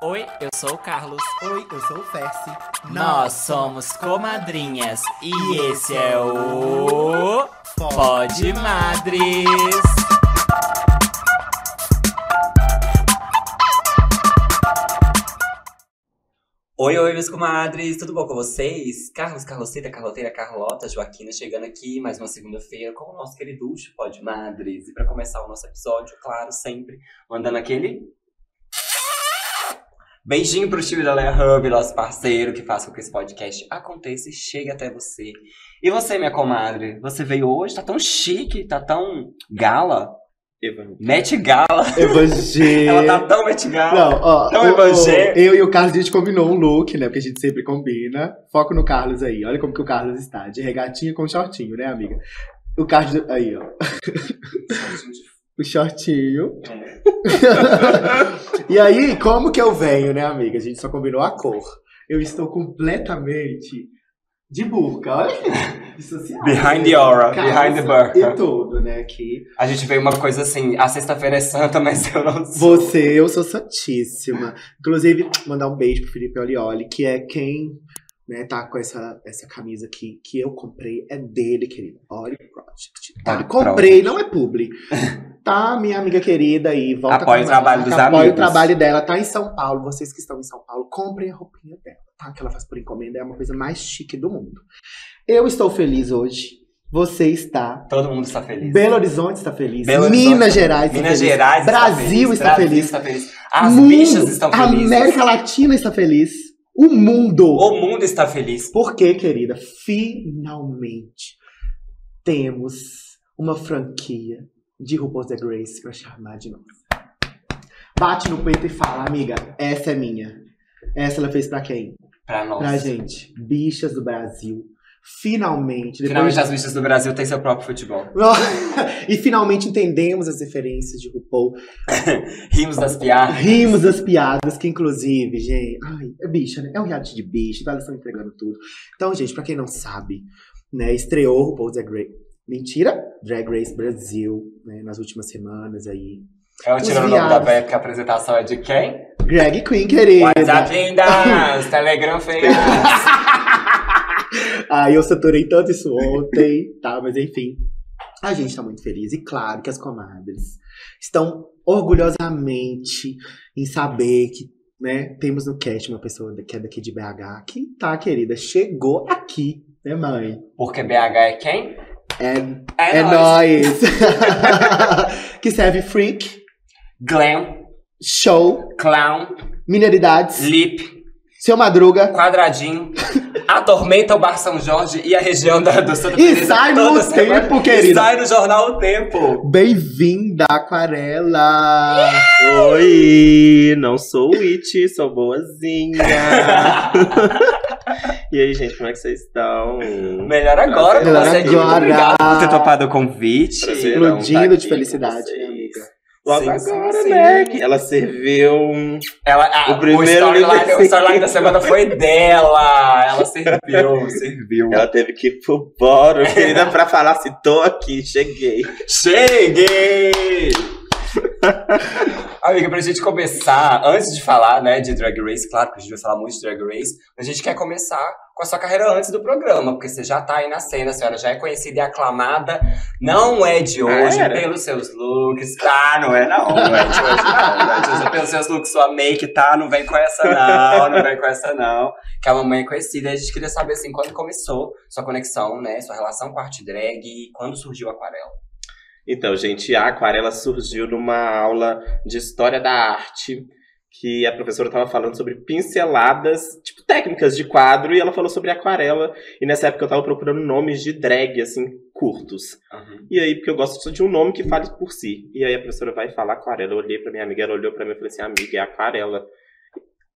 Oi, eu sou o Carlos. Oi, eu sou o Fersi. Nós somos comadrinhas e esse é o Pode Madres. Oi, oi, meus comadres, tudo bom com vocês? Carlos, Carlocita, Carloteira, Carlota, Joaquina chegando aqui mais uma segunda-feira com o nosso queriducho Pode Madres. E para começar o nosso episódio, claro, sempre mandando aquele Beijinho pro time da Leia Hub, nosso parceiro, que faz com que esse podcast aconteça e chegue até você. E você, minha comadre, você veio hoje, tá tão chique, tá tão gala. Met Gala. Evangelho. Ela tá tão Met Gala. Não, ó, Tão o- o- evangélico. eu e o Carlos, a gente combinou um look, né? Porque a gente sempre combina. Foco no Carlos aí. Olha como que o Carlos está. De regatinha com shortinho, né, amiga? O Carlos. Aí, ó. O shortinho. e aí, como que eu venho, né, amiga? A gente só combinou a cor. Eu estou completamente de burca. Olha aqui. Dissociado. Behind the aura, Calça behind the burqa. E tudo, né? Aqui. A gente veio uma coisa assim, a sexta-feira é santa, mas eu não sou. Você, eu sou santíssima. Inclusive, mandar um beijo pro Felipe Olioli, que é quem né, tá com essa, essa camisa aqui, que eu comprei, é dele, querido. Oli Project. Tá, Oli, comprei, não é publi. Tá, minha amiga querida aí, volta Apoia com o trabalho ela, dos apoia amigos. o trabalho dela, tá em São Paulo. Vocês que estão em São Paulo, comprem a roupinha dela, tá? Que ela faz por encomenda, é uma coisa mais chique do mundo. Eu estou feliz hoje. Você está. Todo mundo está feliz. Belo Horizonte está feliz. Belo Minas está Gerais está Minas feliz. Gerais está Brasil feliz. está feliz. está feliz. As Mundo, bichas estão felizes. América Latina está feliz. O mundo. O mundo está feliz. Por quê, querida? Finalmente temos uma franquia de RuPaul's Drag Race pra chamar de novo. Bate no peito e fala, amiga, essa é minha. Essa ela fez pra quem? Pra nós. Pra gente. Bichas do Brasil. Finalmente. Finalmente de- as bichas do Brasil têm seu próprio futebol. e finalmente entendemos as referências de RuPaul. Rimos das piadas. Rimos das piadas, que inclusive, gente. Ai, é bicha, né? É um reality de bicho, tá? Eles estão entregando tudo. Então, gente, pra quem não sabe, né? Estreou o RuPaul's Drag Race. Mentira! Drag Race Brasil, né? Nas últimas semanas aí. Eu Os tirando o nome da. Bé, porque a apresentação é de quem? Greg Queen, querida. WhatsApp lindas! Telegram feias! Ai, eu saturei tanto isso ontem, tá? Mas enfim. A gente tá muito feliz. E claro que as comadres estão orgulhosamente em saber que, né, temos no cast uma pessoa que é daqui de BH que tá, querida, chegou aqui, né, mãe? Porque BH é quem? É, é nóis! que serve freak, Glam, show, clown, mineridades, lip, seu madruga. quadradinho, a Tormenta, o Bar São Jorge e a região da, do Santa E Teresa sai no semana. tempo, E querida. sai no jornal O Tempo. Bem-vinda, Aquarela! Oi, não sou witch, sou boazinha. e aí, gente, como é que vocês estão? Melhor agora, Melhor agora. Obrigado por ter topado o convite. Explodindo tá de felicidade, com né, vocês. amiga? Logo Sim, sim, agora, sim. né? que Ela serviu. Ela, a, O o, primeiro storyline, o storyline da semana foi dela. Ela serviu, serviu. Ela teve que ir pro boro, querida, pra falar assim: tô aqui, cheguei. Cheguei! Amiga, pra gente começar, antes de falar, né, de Drag Race, claro que a gente vai falar muito de Drag Race, a gente quer começar com a sua carreira antes do programa, porque você já tá aí na cena, a senhora já é conhecida e aclamada, não é de hoje, era? pelos seus looks, tá, não é não, não é de hoje não, não é de hoje, pelos seus looks, sua make, tá, não vem com essa não, não vem com essa não, que a mamãe é conhecida, e a gente queria saber, assim, quando começou sua conexão, né, sua relação com a arte drag, e quando surgiu a aquarela. Então, gente, a aquarela surgiu numa aula de história da arte que a professora estava falando sobre pinceladas, tipo técnicas de quadro, e ela falou sobre aquarela. E nessa época eu tava procurando nomes de drag, assim, curtos. Uhum. E aí, porque eu gosto só de um nome que fale por si. E aí a professora vai falar aquarela. Eu olhei pra minha amiga, ela olhou pra mim e falei assim, amiga, é aquarela.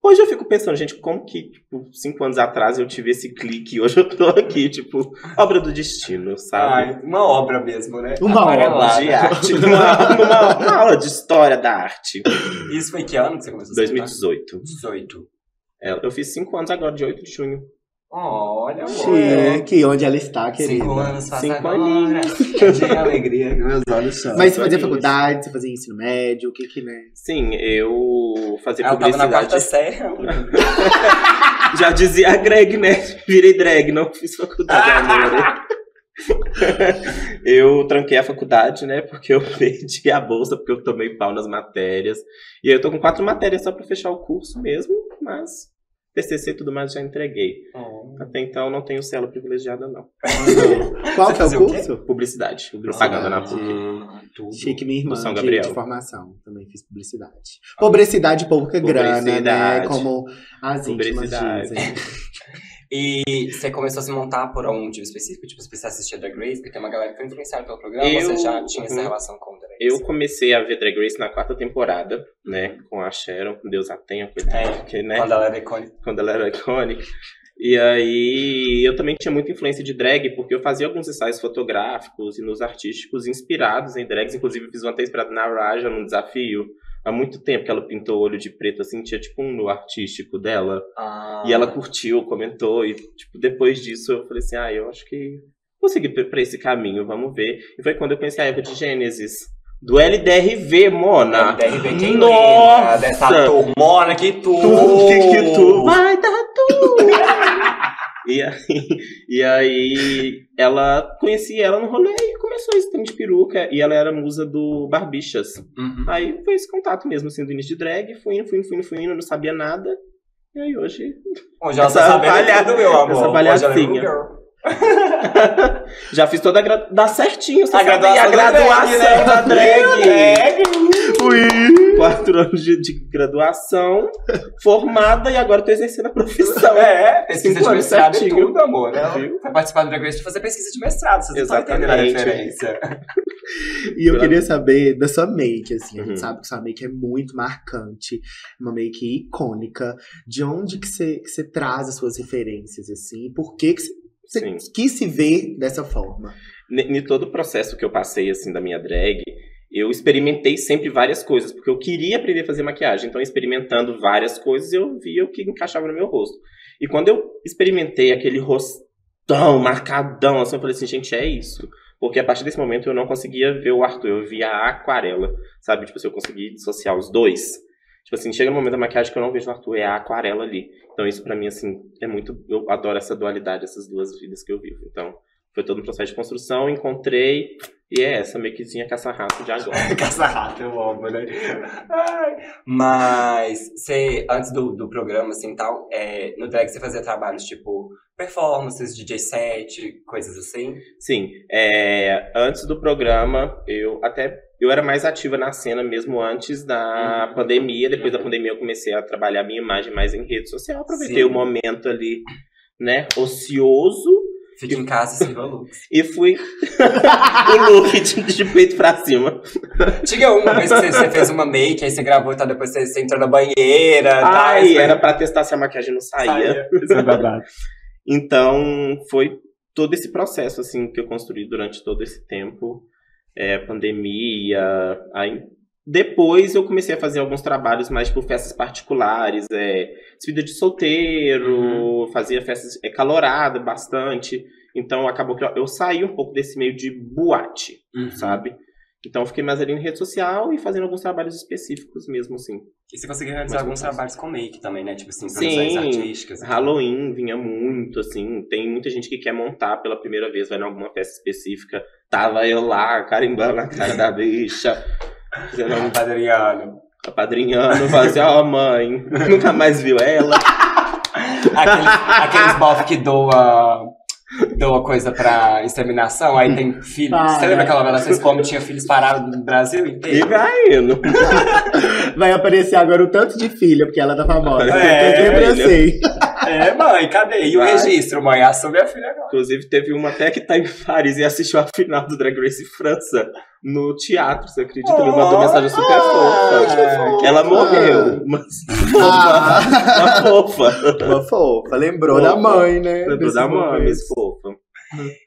Hoje eu fico pensando, gente, como que, tipo, cinco anos atrás eu tive esse clique e hoje eu tô aqui, tipo, obra do destino, sabe? Ai, uma obra mesmo, né? Uma Aquarelada. de arte, numa, numa- uma aula de história da arte. Isso foi que ano que você começou a estudar? 2018. 18. É, eu fiz cinco anos agora, de 8 de junho. Olha, amor. Chique, onde ela está, querida. Cinco anos faz Cinco agora. De alegria que meus olhos choram. Mas você fazia faculdade, você fazia ensino médio, o que que, né? Sim, eu fazia Ela tava na publicidade. quarta série. Já dizia a Greg, né? Virei drag, não fiz faculdade agora. eu tranquei a faculdade, né? Porque eu perdi a bolsa, porque eu tomei pau nas matérias. E aí eu tô com quatro matérias só pra fechar o curso mesmo, mas TCC e tudo mais já entreguei. Até então não tenho célula privilegiada, não. Qual que é o fazia o curso? Publicidade, propaganda na PUC. Tudo. Chique, minha irmã São de, Gabriel. de formação. Também fiz publicidade. Publicidade pouca grana, né? Publicidade. Como as íntimas Publicidade. dizem. E você começou a se montar por algum motivo específico? Tipo, você assistia Drag Race? Porque tem uma galera que foi influenciada pelo programa. Eu- Você já tinha essa Uhum. relação com o Drag Race? Eu comecei a ver Drag Race na quarta temporada, né? Com a Sharon, Deus a tenha, coitada, É, porque, né? Quando ela era icônica. quando ela era icônica. E aí eu também tinha muita influência de drag, porque eu fazia alguns ensaios fotográficos e nos artísticos inspirados em drags. Inclusive, fiz um até inspirado na Raja num desafio. Há muito tempo que ela pintou o olho de preto, assim, tinha tipo um no artístico dela. Ah, E ela curtiu, comentou, e tipo, depois disso eu falei assim, ah, eu acho que vou seguir pra esse caminho, vamos ver. E foi quando eu conheci a Eva de Gênesis, do LDRV, Mona. DRV, quem Nossa! lembra dessa turmona que tu... Tu, que que tu vai dar tu? e, aí, e aí, ela conheci ela no rolê e começou esse trem de peruca. E ela era musa do Barbixas. Uhum. Aí foi esse contato mesmo, assim, do início de drag. Fui indo, fui indo, fui indo, fui indo, não sabia nada. E aí hoje. Hoje ela Essa tá sabendo tudo, meu amor. essa palhacinha. Já fiz toda a. Gra... Dá certinho, você A sabe? graduação a da graduação drag, da drag. né? Quatro anos de, de graduação, formada e agora tô exercendo a profissão. É, pesquisa Cinco de mestrado e certinho. tudo, amor. Né? Viu? Vai participar do Drag Race pra fazer pesquisa de mestrado, vocês não estão entendendo a Exatamente. referência. E eu queria saber da sua make, assim. A gente Uhum. sabe que sua make é muito marcante, uma make icônica. De onde que você, que você traz as suas referências, assim? Por que, que você, quis se ver dessa forma? Em todo o processo que eu passei, assim, da minha drag, eu experimentei sempre várias coisas, porque eu queria aprender a fazer maquiagem. Então, experimentando várias coisas, eu via o que encaixava no meu rosto. E quando eu experimentei aquele rostão marcadão, assim, eu falei assim, gente, é isso. Porque a partir desse momento eu não conseguia ver o Arthur, eu via a aquarela, sabe? Tipo, se eu conseguir dissociar os dois. Tipo assim, chega no momento da maquiagem que eu não vejo o Arthur, é a aquarela ali. Então isso pra mim, assim, é muito... Eu adoro essa dualidade, essas duas vidas que eu vivo. Então, foi todo um processo de construção, encontrei, e é essa makezinha caça-rato de agora. Caça-rato, eu amo, né? Ai. Mas, você, antes do, do programa, assim, tal, é, no drag você fazia trabalhos, tipo, performances, DJ set, coisas assim? Sim, é, antes do programa, eu até eu era mais ativa na cena mesmo antes da Uhum. pandemia. Depois da pandemia eu comecei a trabalhar minha imagem mais em rede social. Aproveitei Sim. o momento ali, né, ocioso Fica em casa e sirva looks. e fui o look de, de peito pra cima. Tinha uma vez que você, você fez uma make, aí você gravou e tal, depois você, você entrou na banheira. tal, Ai, aí era pra testar se a maquiagem não saía. Saía. Então, foi todo esse processo, assim, que eu construí durante todo esse tempo. É, pandemia, aí... Depois eu comecei a fazer alguns trabalhos mais, tipo, festas particulares, é, despedida de solteiro, fazia festas é, calorada bastante. Então, acabou que eu, eu saí um pouco desse meio de boate, Uhum. sabe? Então, eu fiquei mais ali em rede social e fazendo alguns trabalhos específicos mesmo, assim. E você conseguiu realizar alguns fácil. trabalhos com make também, né? Tipo assim, Sim, artísticas. Halloween vinha muito, assim. Tem muita gente que quer montar pela primeira vez, vai em alguma festa específica. Tava eu lá, carimbando a cara da bicha, fazendo um Padrinhano. apadrinhando, fazia, ó, mãe, nunca mais viu ela. Aqueles, aqueles bof que doa, doa coisa pra inseminação, aí tem filhos. Ah, você lembra é. aquela novela Vocês Como tinha filhos parados no Brasil E inteiro? vai indo. Vai aparecer agora o tanto de filha, porque ela tá famosa. É, eu sei. É, mãe, cadê? E o Vai. registro, mãe? Assume a filha agora. Inclusive, teve uma até que tá em Paris e assistiu a final do Drag Race França no teatro, você acredita? Ele mandou mensagem super que fofa. Ela morreu, mas Ah, uma fofa. uma fofa. Lembrou Fofa. da mãe, né? Lembrou da mãe, mas fofa.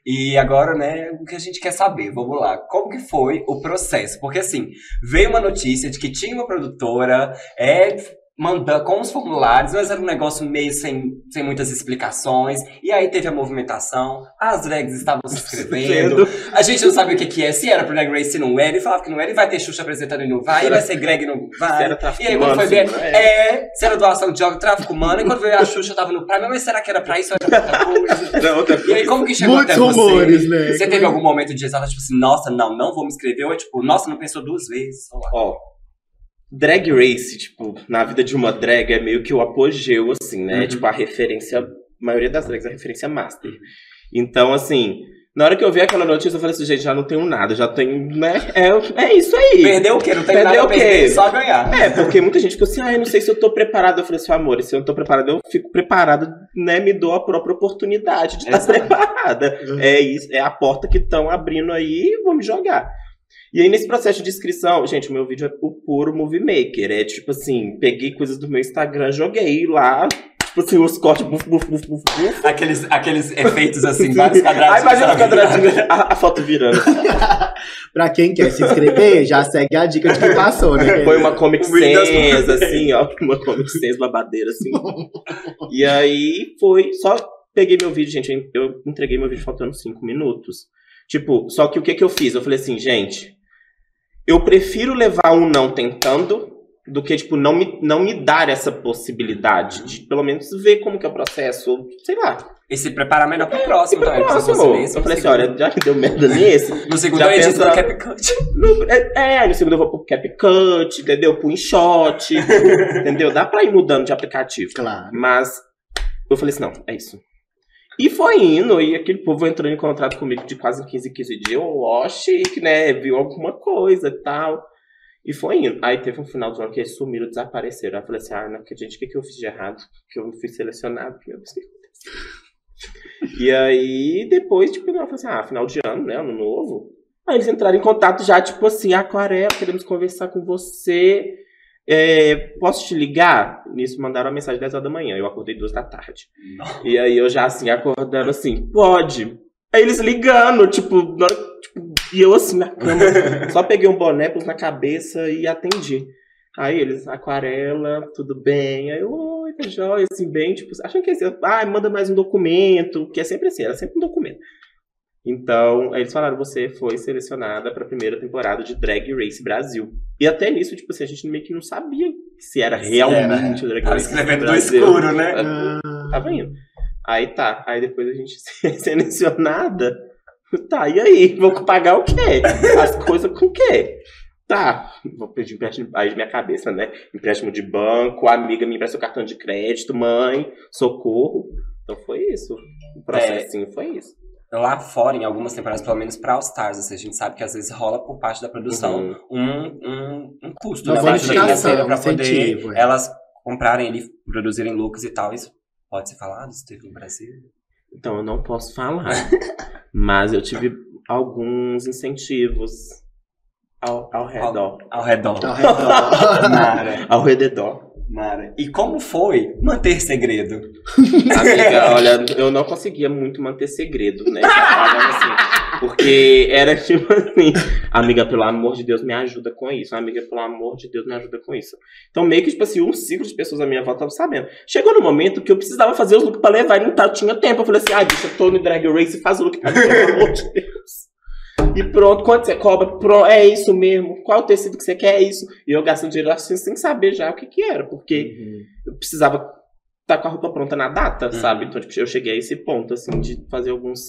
E agora, né, o que a gente quer saber, vamos lá, como que foi o processo? Porque assim, veio uma notícia de que tinha uma produtora, é, mandando com os formulários, mas era um negócio meio sem, sem muitas explicações. E aí teve a movimentação, as drags estavam se inscrevendo. A gente não sabia o que, que é, se era pro Drag Race, se não era, e falava que não era, e vai ter Xuxa apresentando e não vai, e vai ser Greg não vai. era E aí quando foi ver, é, se era doação de jogo, tráfico humano, e quando veio a Xuxa tava no Prime, mas será que era pra isso ou era pra outra coisa? E aí como que chegou Muitos até você? rumores, né? Você teve algum momento de exato, tipo assim, nossa, não, não vou me inscrever, ou é tipo, nossa, não pensou duas vezes? sei lá. Drag race, tipo, na vida de uma drag é meio que o apogeu, assim, né? Uhum. Tipo, a referência, a maioria das drags é a referência master. Então, assim, na hora que eu vi aquela notícia, eu falei assim, gente, já não tenho nada, já tenho, né? É, é isso aí. Perdeu o quê? Não tem Perdeu nada o quê? perder, só ganhar. É, porque muita gente ficou assim, ah, eu não sei se eu tô preparado. Eu falei assim, amor, se eu não tô preparado, eu fico preparado, né? Me dou a própria oportunidade de estar Exato. preparada. Uhum. É isso, é a porta que estão abrindo aí vou me jogar. E aí, nesse processo de inscrição, gente, o meu vídeo é o puro movie maker. É tipo assim, peguei coisas do meu Instagram, joguei lá, tipo assim, os cortes, buf, buf, buf, buf, buf. Aqueles, aqueles efeitos assim, vários quadradinhos. Aí imagina o quadradinho, a, a foto virando. Pra quem quer se inscrever, já segue a dica de que passou, né? Foi uma Comic Sans, assim, ó. Uma Comic Sans babadeira, assim. e aí foi. Só peguei meu vídeo, gente. Eu entreguei meu vídeo faltando cinco minutos. Tipo, só que o que, que eu fiz? Eu falei assim, gente. Eu prefiro levar um não tentando do que, tipo, não me, não me dar essa possibilidade de pelo menos ver como que é o processo, ou sei lá. E se preparar melhor pro próximo pro também. se próximo. mesmo, Eu falei assim, olha, já que deu merda nesse, No segundo já eu edito pensa- no CapCut. no- é, é, no segundo eu vou pro CapCut, entendeu? Pro InShot, entendeu? Dá pra ir mudando de aplicativo. Claro. Mas eu falei assim, não, é isso. E foi indo, e aquele povo entrando em contrato comigo de quase 15, 15 dias. Eu, ó, chique, né? Viu alguma coisa e tal. E foi indo. Aí teve um final do ano que eles sumiram, desapareceram. Aí eu falei assim, ah, não acredito, o que, que eu fiz de errado? Que eu não fui selecionado. Meu Deus, o que aconteceu? E aí, depois, tipo, eu falei assim, ah, final de ano, né? Ano novo. Aí eles entraram em contato já, tipo assim, aquarela, queremos conversar com você. É, posso te ligar? Nisso mandaram uma mensagem 10 horas da manhã. Eu acordei 2 da tarde. E aí eu já assim, acordando assim, pode. Aí eles ligando, tipo, na tipo, e eu assim na cama, só peguei um boné, pus na cabeça e atendi. Aí eles, aquarela, tudo bem. Aí eu, oi, tá jóia, assim, bem, tipo, achando que ia ser, ah, manda mais um documento, que é sempre assim, era sempre um documento. Então, aí eles falaram, você foi selecionada para a primeira temporada de Drag Race Brasil. E até nisso, tipo assim, a gente meio que não sabia se era realmente o Drag Tava escrevendo no escuro, né? Ah, Tava indo. Aí tá, aí depois a gente selecionada. Tá, e aí? Vou pagar o quê? As coisas com o quê? Tá, vou pedir empréstimo. Aí minha cabeça, né? Empréstimo de banco, amiga me empresta o cartão de crédito, mãe, socorro. Então foi isso. O processinho foi isso. Lá fora, em algumas temporadas, pelo menos pra All Stars, assim, a gente sabe que às vezes rola por parte da produção Uhum. um, um, um custo, Uma né? Financeira pra poder é. elas comprarem ali, produzirem looks e tal. Isso pode ser falado? Isso teve no Brasil? Então eu não posso falar. mas eu tive alguns incentivos ao, ao redor. Ao redor. ao redor. Ao redor. Mara. E como foi manter segredo? Amiga, olha, eu não conseguia muito manter segredo, né? Falando assim, porque era tipo assim, amiga, pelo amor de Deus, me ajuda com isso. Amiga, pelo amor de Deus, me ajuda com isso. Então, meio que, tipo assim, um ciclo de pessoas à minha volta estavam sabendo. Chegou no momento que eu precisava fazer os looks pra levar e não tá, tinha tempo. Eu falei assim, ai, bicha, eu tô no Drag Race, faz o look pra mim, pelo amor de Deus. E pronto, quanto você cobra? Pronto, é isso mesmo. Qual o tecido que você quer? É isso. E eu gastando dinheiro assim, sem saber já o que que era, porque eu precisava estar com a roupa pronta na data, Uhum. sabe? Então, tipo, eu cheguei a esse ponto, assim, de fazer alguns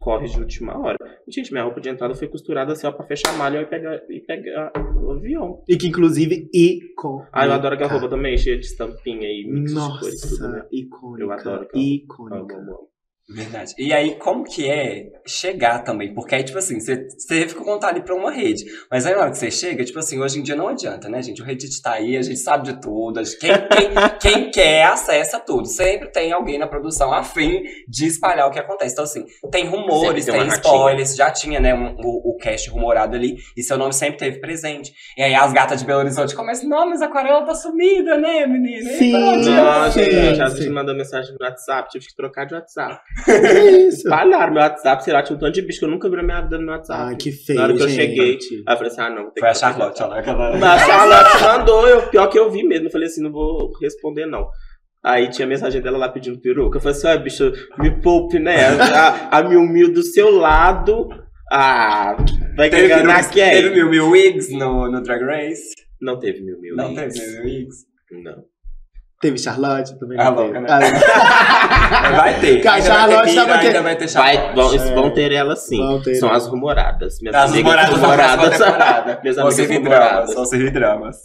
corres de última hora. E, gente, minha roupa de entrada foi costurada assim, ó, pra fechar a malha e pegar, e pegar o avião. E que, inclusive, icônica. Ah, eu adoro aquela roupa também, cheia de estampinha e mix de cores, tudo, né? Nossa, icônica. Eu adoro aquela Icônica. Amo, amo. Verdade. E aí, como que é chegar também? Porque aí, tipo assim, você, você fica contar ali pra uma rede. Mas aí na hora que você chega, tipo assim, hoje em dia não adianta, né, gente? O Reddit tá aí, a gente sabe de tudo. a gente- Quem, quem, quem quer acessa tudo. Sempre tem alguém na produção a fim de espalhar o que acontece. Então, assim, tem rumores, tem spoilers. Já tinha, né, um- o, o cast rumorado ali. E seu nome sempre teve presente. E aí as gatas de Belo Horizonte começam, não, mas a aquarela tá sumida, né, menina? Sim. Não, gente, já sim. te mandou mensagem no WhatsApp, tive que trocar de WhatsApp. É isso. Espalharam meu WhatsApp, sei lá, tinha um tanto de bicho que eu nunca vi na minha vida no meu WhatsApp. Ai, que feio, Na hora que eu gente. cheguei, Aí eu falei assim, ah, não. ter Foi a que- Charlotte, olha lá. Aquela... Mas a Charlotte mandou, eu, pior que eu vi mesmo. Eu falei assim, não vou responder, não. Aí tinha a mensagem dela lá pedindo peruca. Eu falei assim, ah, bicho, me poupe, né? A, a Mil Mil do seu lado. Ah, vai Teve, ganhar teve quem? mil mil wigs no, no Drag Race? Não teve Mil Mil. Não Wigs. teve mil mil wigs? Não. Teve Charlotte também. Ah, louca, né? Ah, Vai ter. Ainda vai Charlotte ter Mira, tava que- ainda vai ter Vai, Charlotte. vão, É. vão ter ela sim. Vão ter, São né? as rumoradas. Minhas As amigas próxima temporada. Minhas amigas rumoradas. vão servir dramas.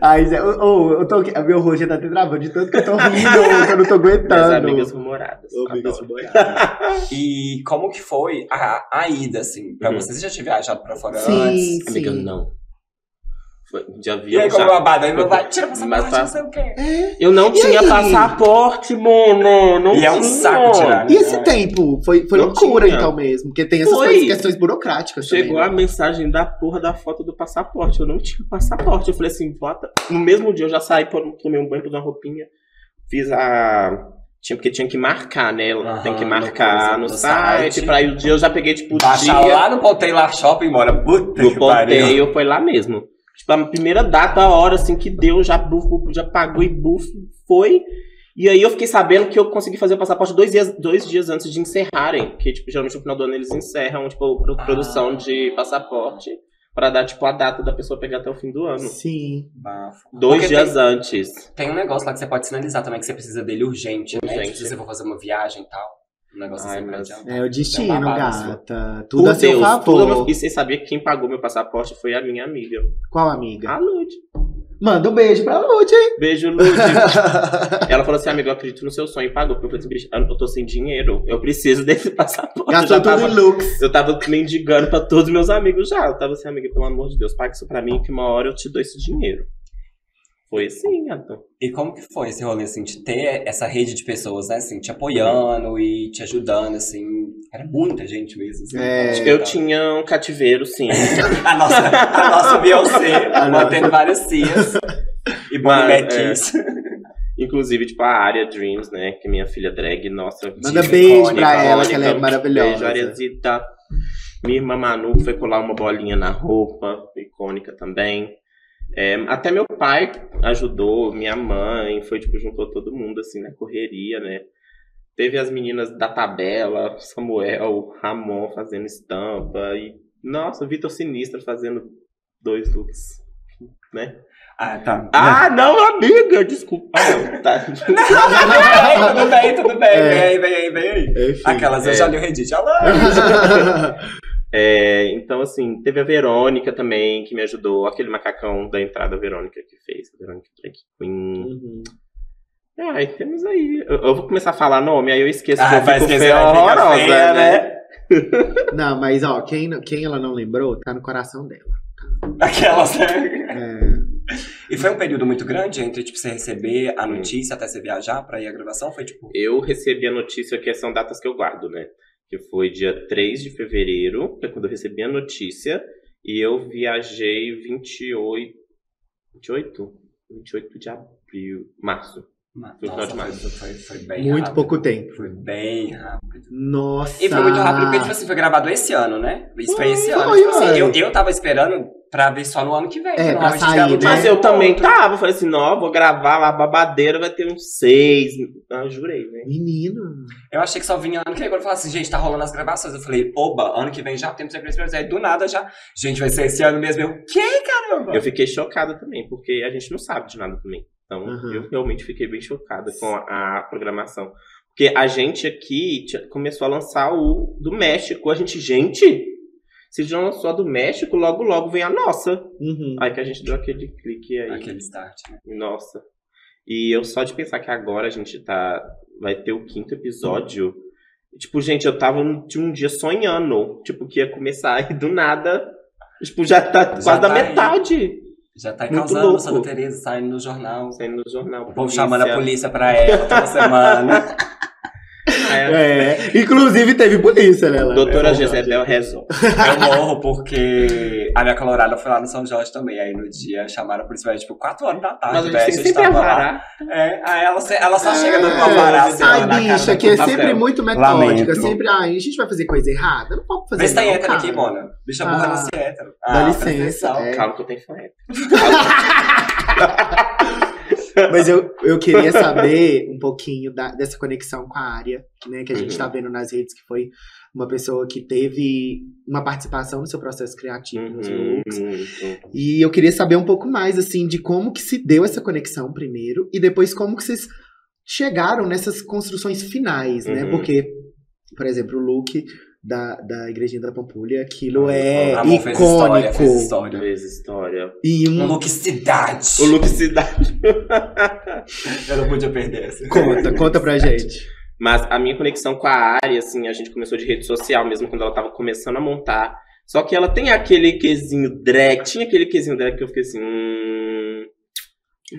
Ai, Zé, ô, ô, eu tô meu rosto já tá até travando de tanto que eu tô rindo, que eu não tô Minhas aguentando. amigas rumoradas. Ô, amigas rumoradas. E como que foi a, a ida, assim, pra Uhum. você? Você já tinha viajado pra fora Sim, antes? Amiga, sim. não. De E avião aí, como já. babado? Aí meu Eu- pai, tira passaporte, Mas não sei o quê. Eu não E tinha aí? passaporte, mano. Não E é um tinha. saco tirar, né? E esse tempo? Foi, foi loucura, tinha. então, mesmo. Porque tem essas Foi. coisas, questões burocráticas Chegou também. a né? mensagem da porra da foto do passaporte. Eu não tinha passaporte. Eu falei assim, bota. No mesmo dia eu já saí, tomei um banho, pus uma roupinha. Fiz a. Tinha, porque tinha que marcar, né? Aham, Tem que no marcar no, no site. site. Pra aí o dia eu já peguei, tipo, o Baixar dia. lá no Ponteio lá Shopping, bora. Puta No que pariu. ponteio foi lá mesmo. Tipo, a primeira data, a hora assim que deu, já, buf, buf, já pagou e buf, foi. E aí eu fiquei sabendo que eu consegui fazer o passaporte dois dias, dois dias antes de encerrarem. Que, tipo, geralmente no final do ano eles encerram, tipo, pro- Ah. produção de passaporte. Pra dar, tipo, a data da pessoa pegar até o fim do ano. Sim. Bafo. Dois Porque dias tem, antes. tem um negócio lá que você pode sinalizar também, que você precisa dele urgente, né? Urgente. Tipo, se você for fazer uma viagem e tal. Um negócio Ai, assim pra mas-. É o destino, É um babado, assim. gata. Tudo Por a seu Deus, favor. tudo E você sabia que quem pagou meu passaporte foi a minha amiga. Qual amiga? A Lud. Manda um beijo pra Lud, hein? Beijo, Lud. Ela falou assim, amigo, eu acredito no seu sonho. Pagou. Eu falei assim, bicho, eu tô sem dinheiro. Eu preciso desse passaporte. Gastou eu tudo tava, em looks. eu tava mendigando pra todos os meus amigos já. Eu tava assim, amiga, pelo amor de Deus, paga isso pra mim que uma hora eu te dou esse dinheiro. Foi assim, gata. E como que foi esse rolê, assim, de ter essa rede de pessoas, né, assim, te apoiando e te ajudando, assim? Era muita gente mesmo, assim. É. Eu tinha um cativeiro, sim. A nossa, a nossa Beyoncé, mantendo várias cias. E Mas, McKees. Inclusive, tipo, a área Dreams, né? Que é minha filha drag, nossa. Manda beijo icônica, pra ela, que ela é maravilhosa. Beijo, Ariazita. Minha irmã Manu foi colar uma bolinha na roupa, icônica também. É, até meu pai ajudou, minha mãe, foi, tipo, juntou todo mundo, assim, na correria, né? Teve as meninas da tabela, Samuel, Ramon fazendo estampa e, nossa, Vitor Sinistro fazendo dois looks, né? Ah, tá. Ah, não, amiga, desculpa. Ah, não, tá. tudo bem, tudo bem. É. Vem aí, vem aí, vem aí. Aquelas, eu é. já li o Reddit. Alô! É, então, assim, teve a Verônica também, que me ajudou. Aquele macacão da entrada, a Verônica que fez. A Verônica Drag Queen. Uhum. Ah, e temos aí. Eu, eu vou começar a falar nome, aí eu esqueço Ah, que eu vai fico esquecer, feia, horrorosa, feia, né? Não, mas ó, quem, quem ela não lembrou, tá no coração dela. Aquelas, né? É, E foi um período muito grande entre, tipo, você receber a notícia até você viajar pra ir à gravação? Foi, tipo... Eu recebi a notícia que são datas que eu guardo, né? Que foi dia 3 de fevereiro, que é quando eu recebi a notícia. E eu viajei 28. 28? 28 de abril. Março. Foi final de Nossa, março. foi, foi, foi bem muito rápido. pouco tempo. Foi bem rápido. Nossa. E foi muito rápido porque, tipo assim, foi gravado esse ano, né? Isso foi esse ano. Foi, tipo assim, eu, eu tava esperando pra ver só no ano que vem. É, pra sair, grava né? Mas eu também tava. Eu falei assim, não, vou gravar lá, babadeira, vai ter uns seis. Ah, jurei, né? Menino. Eu achei que só vinha ano que vem. Quando eu falei assim, gente, tá rolando as gravações. Eu falei, oba, ano que vem já temos a Aí do nada já. Gente, vai ser esse ano mesmo. Eu, que caramba? Eu fiquei chocada também, porque a gente não sabe de nada também. Então, Uhum. eu realmente fiquei bem chocada com a, a programação. Porque a gente aqui começou a lançar o do México. A gente, gente, se já lançou a do México, logo logo vem a nossa. Uhum. Aí que a gente deu aquele clique aí. Aquele start, né? Nossa. E eu só de pensar que agora a gente tá. Vai ter o quinto episódio. Tipo, gente, eu tava um- de um dia sonhando. Tipo, que ia começar e do nada. Tipo, já tá quase tá da aí. metade. Já tá Muito causando louco. Santa Teresa saindo no jornal. Saindo no jornal. O povo chamando a polícia pra ela toda semana. É. É, inclusive teve polícia, né? lá. Doutora É, Jezebel rezou. Eu morro porque a minha colorada foi lá no São Jorge também. Aí no dia chamaram a polícia, tipo, 4 horas da tarde, Mas a gente sempre tava lá. É, aí ela, ela só É. chega dando uma vará assim, Ai, bicha, que é sempre muito metódica. Lamento. Sempre, ai, a gente vai fazer coisa errada? Não pode fazer Vê se tá hétero aqui, Mona. Bicha Ah, burra nasce hétero. dá presta licença, é. Calma que eu tenho fã. Mas eu, eu queria saber um pouquinho da- dessa conexão com a área, né? Que a gente Uhum. tá vendo nas redes, que foi uma pessoa que teve uma participação no seu processo criativo nos Uhum, looks. muito. E eu queria saber um pouco mais, assim, de como que se deu essa conexão primeiro, e depois como que vocês chegaram nessas construções finais, né? Uhum. Porque, por exemplo, o look da, da Igrejinha da Pampulha, aquilo é Ramon fez história, icônico. fez história. Fez história. E Um look cidade. O look cidade. Eu não podia perder essa. Conta, conta pra gente. Mas a minha conexão com a área, assim, a gente começou de rede social mesmo quando ela tava começando a montar. Só que ela tem aquele quesinho drag, tinha aquele quesinho drag que eu fiquei assim, hum,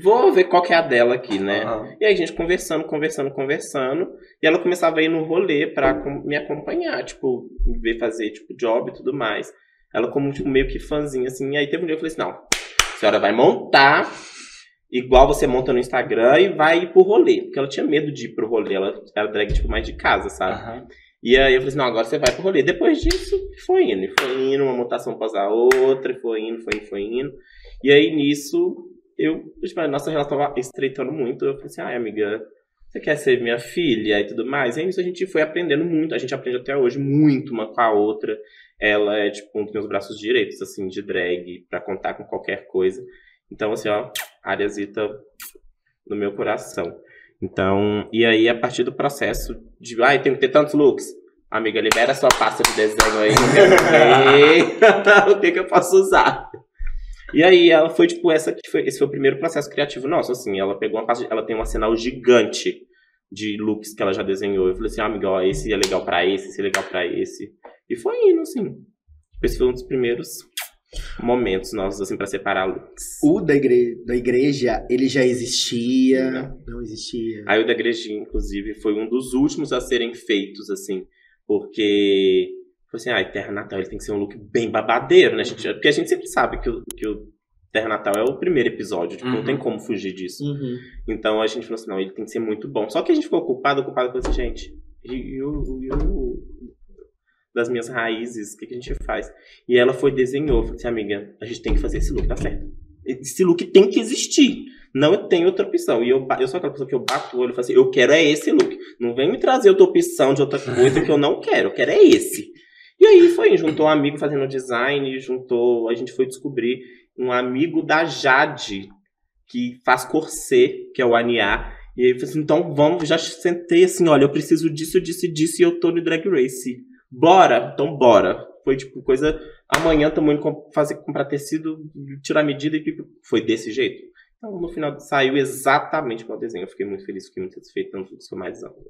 vou ver qual que é a dela aqui, né? Aham. E aí a gente conversando, conversando, conversando, e ela começava a ir no rolê pra me acompanhar, tipo, me ver fazer, tipo, job e tudo mais. Ela como, tipo, meio que fãzinha, assim, e aí teve um dia que eu falei assim, não, a senhora vai montar igual você monta no Instagram e vai ir pro rolê. Porque ela tinha medo de ir pro rolê, ela era drag, tipo, mais de casa, sabe? Aham. E aí eu falei assim, não, agora você vai pro rolê. Depois disso, foi indo, foi indo, uma montação após a outra, foi indo, foi indo, foi indo. E aí nisso, eu, tipo, a nossa relação tava estreitando muito. Eu falei assim, ai, amiga, você quer ser minha filha e tudo mais? E aí nisso a gente foi aprendendo muito, a gente aprende até hoje muito uma com a outra. Ela é, tipo, um dos meus braços direitos, assim, de drag, pra contar com qualquer coisa. Então, assim, ó, Ariasita no meu coração. Então, e aí, a partir do processo de, ai, tem que ter tantos looks. Amiga, libera sua pasta de desenho aí, eu o que, que eu posso usar. E aí, ela foi, tipo, essa que foi, esse foi o primeiro processo criativo nosso, assim, ela pegou uma pasta, ela tem um arsenal gigante de looks que ela já desenhou. Eu falei assim, ah, amiga, ó, esse é legal pra esse, esse é legal pra esse. E foi indo, assim. Esse foi um dos primeiros momentos nossos, assim, pra separar looks. O da, igre- da igreja, ele já existia? Não. Não existia. Aí o da Igrejinha, inclusive, foi um dos últimos a serem feitos, assim, porque. Foi assim, ah, Terra Natal ele tem que ser um look bem babadeiro, né? gente? Porque a gente sempre sabe que o, que o Terra Natal é o primeiro episódio, tipo, não Uhum. tem como fugir disso. Uhum. Então a gente falou assim, não, ele tem que ser muito bom. Só que a gente ficou ocupado, ocupado, falou assim, gente, e, o, das minhas raízes, o que, que a gente faz? E ela foi desenhou, falou assim, amiga, a gente tem que fazer esse look, tá certo? Esse look tem que existir. Não tem outra opção. E eu, eu sou aquela pessoa que eu bato o olho e falo assim, eu quero é esse look. Não vem me trazer outra opção de outra coisa que eu não quero. Eu quero é esse. E aí foi, juntou um amigo fazendo design, juntou, a gente foi descobrir um amigo da Jade, que faz corset, que é o Aniá. E aí eu falei assim, então vamos, já sentei assim, olha, eu preciso disso, disso e disso, e eu tô no Drag Race. Bora? Então bora. Foi tipo coisa, amanhã estamos indo fazer, comprar tecido, tirar medida e tipo, foi desse jeito. Então no final saiu exatamente igual o desenho. Eu fiquei muito feliz, fiquei muito satisfeito, tanto que foi mais amplo.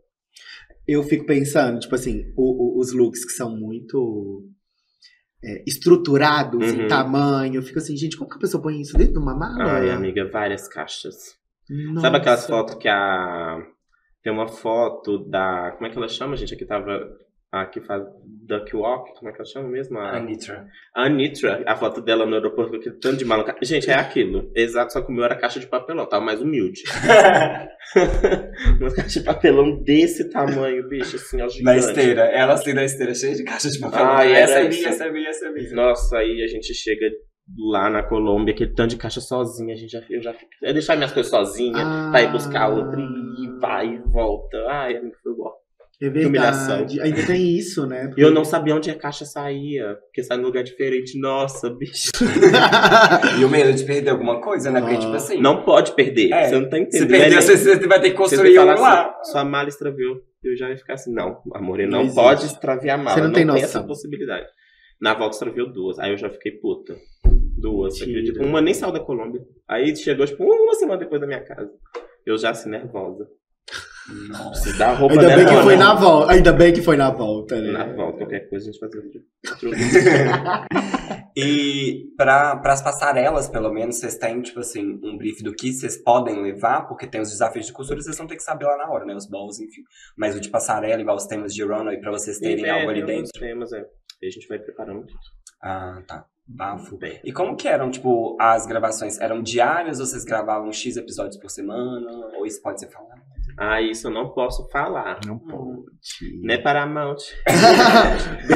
Eu fico pensando, tipo assim, o- o- os looks que são muito é, estruturados em Uhum. tamanho. Eu fico assim, gente, como que a pessoa põe isso dentro de uma mala? Ai, amiga, várias caixas. Nossa. Sabe aquelas fotos que a. Tem uma foto da. Como é que ela chama, gente? Aqui tava. A que faz Duck Walk, como é que ela chama mesmo? A, Anitra. a Anitra, a foto dela no aeroporto com aquele tanto de mala. Gente, é aquilo. Exato, só que o meu era caixa de papelão, tava mais humilde. Uma caixa de papelão desse tamanho, bicho, assim, ó, Na gigante. esteira. Ela assim na esteira, cheia de caixa de papel. Ai, essa é minha, essa é minha, essa é minha. Nossa, aí a gente chega lá na Colômbia, aquele tanto de caixa sozinha, a gente já, eu já fico. Eu deixar minhas coisas sozinha, Ah. pra ir buscar outra e vai e volta. Ai, foi igual. É verdade. humilhação. Ainda tem isso, né? Porque- E eu não sabia onde a caixa saía, porque sai num lugar diferente. Nossa, bicho. E o medo de perder alguma coisa, né? Porque, Ah. tipo assim. Não pode perder, É, você não tá Se entendendo. perder, Né? você, vai ter que construir um lá. assim, sua mala extraviou. Eu já ia ficar assim, não, amor, ele Não não, existe. pode extraviar a mala. Você não tem noção. essa possibilidade. Na volta extraviou duas. Aí eu já fiquei puta. Duas, Mentira. acredita? Uma nem saiu da Colômbia. Aí chegou, tipo, uma semana depois da minha casa. Eu já assim, nervosa. Preciso dar roupa, Ainda né, bem que foi na volta. Ainda bem que foi na volta, né? Na volta, qualquer coisa a gente faz outro. E para as passarelas, pelo menos, vocês têm, tipo assim, um brief do que vocês podem levar, porque tem os desafios de costura, vocês vão ter que saber lá na hora, né? Os balls, enfim. Mas o de passarela, igual os temas de runway, pra vocês terem É, algo ali dentro. temas, é. E a gente vai preparando tudo. Ah, tá. Bafo. Bem. E como que eram, tipo, as gravações? Eram diárias ou vocês gravavam X episódios por semana? Ou isso pode ser falado? Ah, isso eu não posso falar. Não pode. Né, Paramount?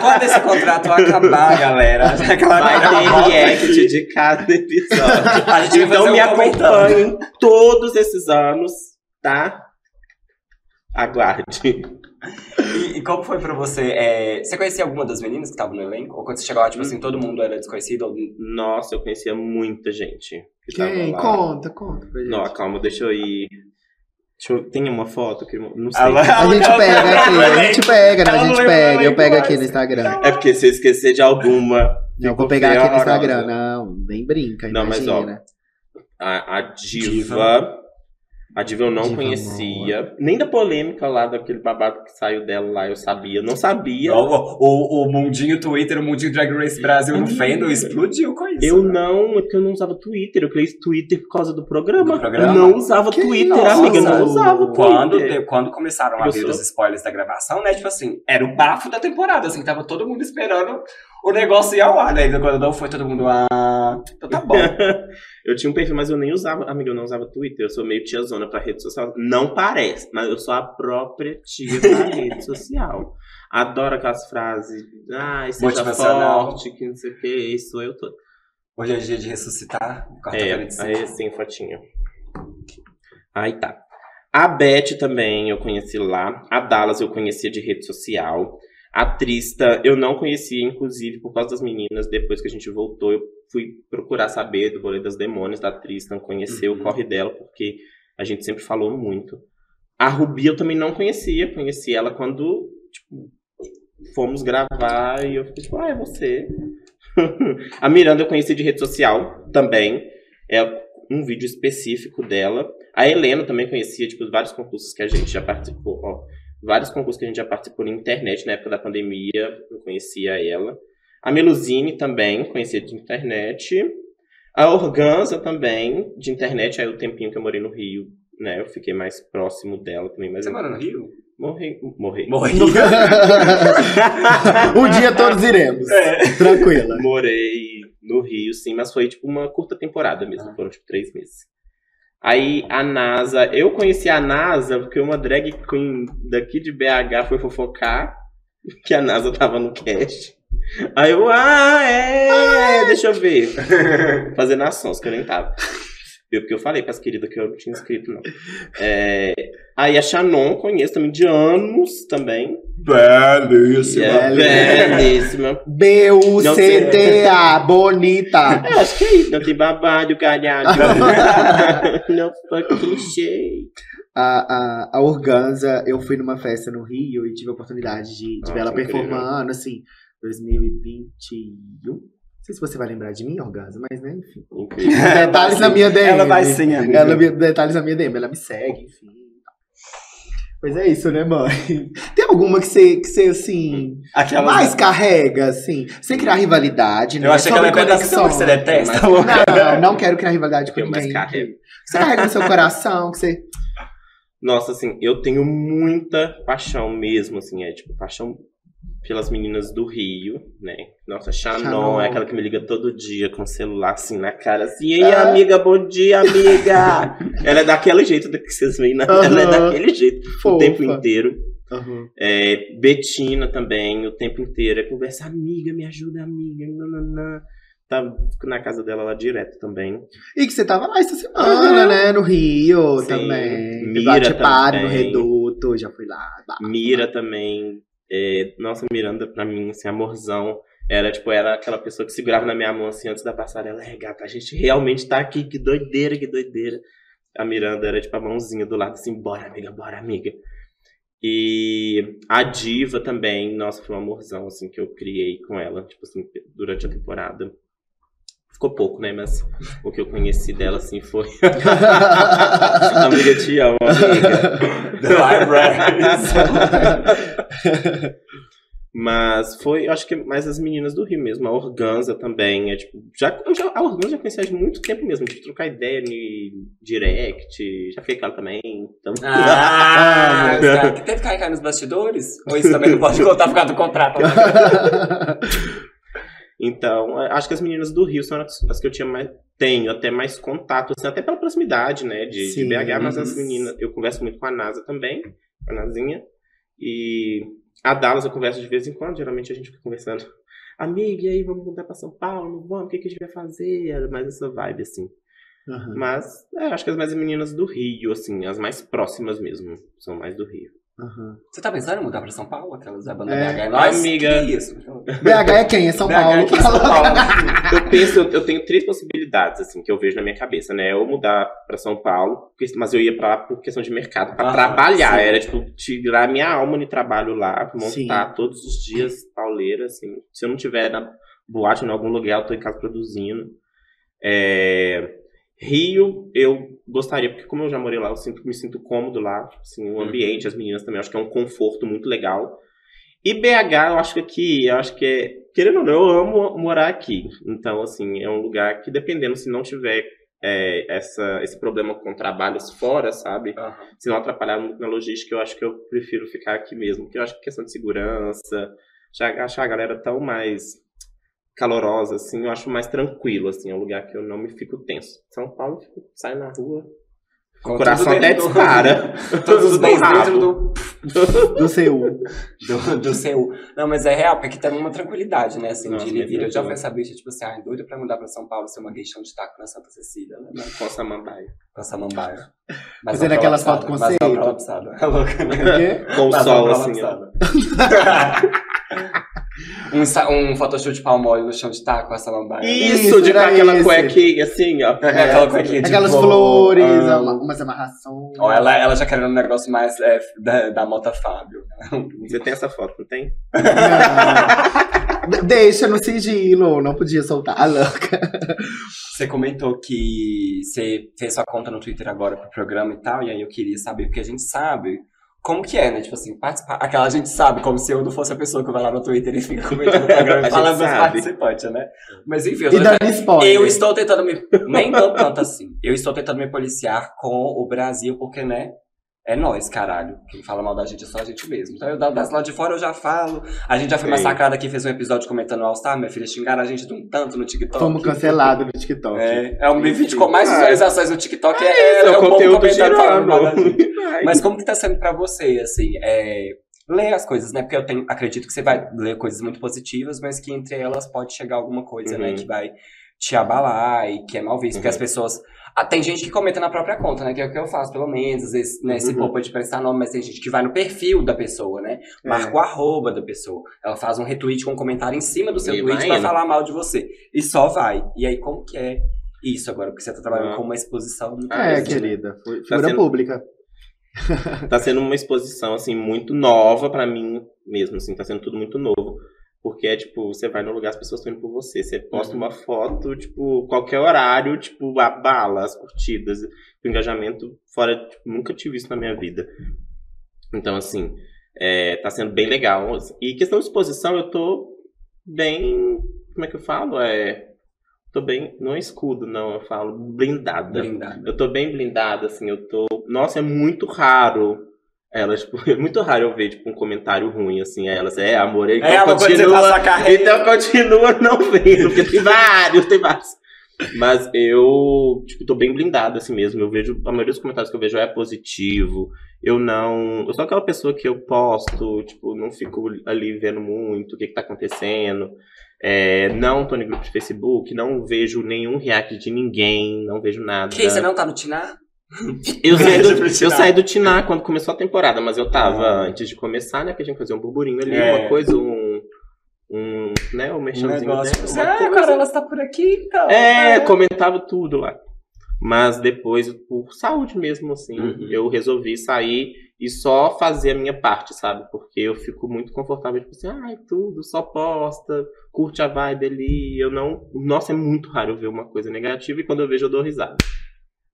Quando esse contrato acabar, galera, Vai ter react de cada episódio. A gente vai Então me um acompanhem todos esses anos, tá? Aguarde. E, e como foi pra você? é, você conhecia alguma das meninas que estavam no elenco? Ou quando você chegou lá, tipo assim, todo mundo era desconhecido? Ou... Nossa, eu conhecia muita gente. Que tava Quem? lá. Conta, conta pra gente. Não, calma, deixa eu ir. Deixa eu... Tem uma foto que não sei. A gente pega aqui, a gente pega, né? A gente pega. Eu pego aqui no Instagram. É porque se eu esquecer de alguma. Não, vou pegar aqui no. Instagram. Não, nem brinca, Não, mas, ó. A, a diva, Diva. A diva eu não Diva conhecia. Nem da polêmica lá daquele babado que saiu dela lá, eu sabia. Não sabia. O, o, o mundinho Twitter, o mundinho Drag Race Brasil no Fandom explodiu com isso. Eu né? não, é porque eu não usava Twitter. Eu criei Twitter por causa do programa. Do programa? Eu não usava Que Twitter, nossa. amiga. Eu não usava Quando, Twitter. te- quando começaram a Eu vir sou- os spoilers da gravação, né? Tipo assim, era o bafo da temporada, assim, tava todo mundo esperando o negócio ir ao ar, né? E quando não foi todo mundo, ah, então tá bom. eu tinha um perfil, mas eu nem usava. Amiga, eu não usava Twitter. Eu sou meio tiazona pra rede social. Não parece, mas eu sou a própria tia da rede social. Adoro aquelas frases. Ai, seja forte, que não sei o que. Isso sou eu todo. Hoje é dia de ressuscitar, É, quarta-feira aí sim, fotinha. Aí tá. A Beth também eu conheci lá. A Dallas eu conhecia de rede social. A Trista eu não conhecia, inclusive, por causa das meninas. Depois que a gente voltou, eu fui procurar saber do rolê das demônios da Tristan, conhecer Uhum. o corre dela, porque a gente sempre falou muito. A Rubi eu também não conhecia. Conheci ela quando, tipo, fomos gravar e eu fiquei tipo, ah, é você. a Miranda eu conheci de rede social também. É um vídeo específico dela. A Helena também conhecia, tipo, vários concursos que a gente já participou. Ó, vários concursos que a gente já participou na internet, na época da pandemia, eu conhecia ela. A Melusine também, conhecia de internet. A Organza também, de internet, aí o tempinho que eu morei no Rio, né? Eu fiquei mais próximo dela também, mas Você eu mora no Rio? morri. Morri. Morri. um dia todos iremos. É. Tranquila. Morei no Rio, sim, mas foi tipo uma curta temporada mesmo, Ah. foram tipo três meses. Aí a NASA, eu conheci a NASA porque uma drag queen daqui de BH foi fofocar que a NASA tava no cast. Aí eu, ah, é, é, deixa eu ver. Fazendo ações que eu nem tava. Eu, porque eu falei pras queridas que eu não tinha inscrito, não. É, aí a Shannon conheço também de anos também. Belíssima. É belíssima. B-U-C-T-A, bonita. É, acho que é isso. Não tem babado, caralho. não fuck clichê. A, a, a Organza, eu fui numa festa no Rio e tive a oportunidade de, de Ah, ver ela incrível. performando, assim, 2021. Não sei se você vai lembrar de mim, Organza, mas né, enfim. Incrível. Detalhes na minha DM. Ela vai sim, amiga. Ela, detalhes na minha DM, ela me segue, enfim. Pois é isso, né, mãe? Tem alguma que você, que você assim, Aquela... mais carrega, assim? Sem criar rivalidade, né? Eu achei que ela ia que você detesta. Não, não quero criar rivalidade com Eu ninguém. carrego. Você carrega no seu coração, que você... Nossa, assim, eu tenho muita paixão mesmo, assim, é tipo, paixão pelas meninas do Rio, né? Nossa, Shannon, Shannon. é aquela que me liga todo dia com o celular assim na cara, assim, ei, Ah. amiga, bom dia, amiga! ela é daquele jeito que vocês veem, na... ela é daquele jeito, o tempo inteiro. Aham. É, Betina também, o tempo inteiro. É conversa, amiga, me ajuda, amiga. Nananã. Tá, na casa dela lá direto também. E que você tava lá essa semana, Uhum. né? No Rio Sim. também. Mira Party no também. Reduto, já fui lá. Bah. Mira também. É, nossa, Miranda, pra mim, assim, amorzão. Era, tipo, era aquela pessoa que segurava na minha mão, assim, antes da passarela. É, gata, a gente realmente tá aqui. Que doideira, que doideira. A Miranda era, tipo, a mãozinha do lado, assim, bora, amiga, bora, amiga. E a Diva também, nossa, foi um amorzão, assim, que eu criei com ela, tipo assim, durante a temporada. Ficou pouco, né? Mas o que eu conheci dela, assim, foi. amiga, te amo, amiga. The Libraries. Mas foi, eu acho que mais as meninas do Rio mesmo. A Organza também. É, tipo, já, eu já, a Organza eu já conhecia há muito tempo mesmo. Tipo, trocar ideia no direct. Já fiquei com ela também. Então... Ah, que teve que cair nos bastidores? Ou isso também não pode contar por causa do contrato? né? Então, acho que as meninas do Rio são as, as que eu tinha mais, tenho até mais contato, assim, até pela proximidade, né, de, de. BH, mas as meninas, eu converso muito com a NASA também, com a Nazinha, e a Dallas eu converso de vez em quando, geralmente a gente fica conversando, amiga, e aí, vamos mudar pra São Paulo, vamos, o que, que a gente vai fazer? Era mais essa vibe, assim. Aham. Mas, é, acho que as mais meninas do Rio, assim, as mais próximas mesmo, são mais do Rio. Aham. Você tá pensando em mudar pra São Paulo? Aquelas da banda É. BH é nós? Amiga. Que é isso? BH é quem? É São BH Paulo. aqui em São Paulo. Eu penso, eu, eu tenho três possibilidades, assim, que eu vejo na minha cabeça, né? Ou mudar pra São Paulo, mas eu ia pra lá por questão de mercado, pra Ah, trabalhar. sim. Era, tipo, tirar minha alma no trabalho lá, montar Sim. todos os dias pauleira, assim. Se eu não tiver na boate em algum lugar, eu tô em casa produzindo. É, Rio, eu gostaria, porque como eu já morei lá, eu sinto, me sinto cômodo lá, assim, o ambiente, as meninas também, acho que é um conforto muito legal. E BH, eu acho que aqui, eu acho que é, querendo ou não, eu amo morar aqui. Então, assim, é um lugar que, dependendo, se não tiver é, essa, esse problema com trabalhos fora, sabe? Aham. Se não atrapalhar muito na logística, eu acho que eu prefiro ficar aqui mesmo. Porque eu acho que questão de segurança, já achar a galera tão mais calorosa, assim, eu acho mais tranquilo, assim, é um lugar que eu não me fico tenso. São Paulo, eu saio na rua, Com o coração até dispara. Todos os bens rabo. dentro do, Do Seul. do, do seu. Não, mas é real, porque aqui tem uma tranquilidade, né? Assim, Nossa, de e vir. Eu já fui essa bicha, tipo assim, ai, doida pra mudar pra São Paulo ser uma gueixão de taco na Santa Cecília, né? Com samambaia. Com essa mambaia. Fazendo aquelas fotos Mas não conceito. prolapsada. É louca, né? O quê? Com o sol, assim. Um, um photoshoot palmole no chão de taco essa lambaia. Isso, Isso, de com aquela esse. cuequinha, assim, ó. É, aquela cuequinha de Aquelas flor. flores, Ah. ama- umas amarrações. Ó, ela, ela já querendo um negócio mais é, da, da Mota Fábio. Você tem essa foto, não tem? Não. De- Deixa no sigilo, não podia soltar. A louca. Você comentou que você fez sua conta no Twitter agora pro programa e tal, e aí eu queria saber, porque a gente sabe como que é, né? Tipo assim, participar. Aquela gente sabe, como se eu não fosse a pessoa que vai lá no Twitter e fica comentando o programa e falando dos sabe. participantes, né? Mas enfim, eu, E tô spoiler. eu estou tentando me. Nem tanto, tanto assim. Eu estou tentando me policiar com o Brasil, porque, né? É nós, caralho. Quem fala mal da gente é só a gente mesmo. Então, eu, das lá de fora eu já falo. A gente já foi Sim. massacrado aqui, fez um episódio comentando All Star. Minha filha xingaram a gente de um tanto no TikTok. Fomos cancelados no TikTok. É, é um vídeo com mais visualizações no TikTok. É, é, Esse é é o o povo conteúdo comentando falando mal da girando. gente. Mas como que tá sendo pra você, assim, é, ler as coisas, né? Porque eu tenho, acredito que você vai ler coisas muito positivas, mas que entre elas pode chegar alguma coisa, né? Uhum. Que vai te abalar e que é mal visto. Porque Uhum. as pessoas... Ah, tem gente que comenta na própria conta, né? Que é o que eu faço, pelo menos. Às vezes, né? Se Uhum. poupa de prestar nome, mas tem gente que vai no perfil da pessoa, né? É. Marca o arroba da pessoa. Ela faz um retweet com um comentário em cima do seu E tweet pra indo. falar mal de você. E só vai. E aí, como que é isso agora? Porque você tá trabalhando Ah. com uma exposição muito Ah, É, grande, né? querida. Foi Tá figura sendo- pública. tá sendo uma exposição, assim, muito nova pra mim mesmo, assim, tá sendo tudo muito novo. Porque é tipo, você vai no lugar, as pessoas estão indo por você. Você posta Uhum. uma foto, tipo, qualquer horário, tipo, a bala, as curtidas, o engajamento fora, tipo, nunca tive isso na minha vida. Então, assim, é, tá sendo bem legal. E questão de exposição, eu tô bem. Como é que eu falo? É. Tô bem. Não é escudo, não, eu falo blindada. Blindada. Eu tô bem blindada, assim, eu tô. Nossa, é muito raro. Elas, tipo, é muito raro eu ver, tipo, um comentário ruim, assim, a elas. É, amor, então É, quando você continua. passa a carreira. Então continua não vendo, porque tem vários, tem vários. Mas eu, tipo, tô bem blindada, assim mesmo. Eu vejo, a maioria dos comentários que eu vejo é positivo. Eu não. Eu sou aquela pessoa que eu posto, tipo, não fico ali vendo muito o que, que tá acontecendo. É, não tô no grupo de Facebook, não vejo nenhum react de ninguém, não vejo nada. Que você não tá no Tinar? Eu saí, do, eu Tiná. saí do Tiná quando começou a temporada, mas eu tava Ah. antes de começar, né? Que a gente fazia um burburinho ali, É. uma coisa, um. um né? Um Um merchanzinho negócio. dela, uma ah, ela está por aqui, então. É, comentava tudo lá. Mas depois, por saúde mesmo, assim, Uhum. eu resolvi sair e só fazer a minha parte, sabe? Porque eu fico muito confortável, tipo assim, ai, tudo, só posta, curte a vibe ali. Eu não. Nossa, é muito raro eu ver uma coisa negativa e quando eu vejo eu dou risada.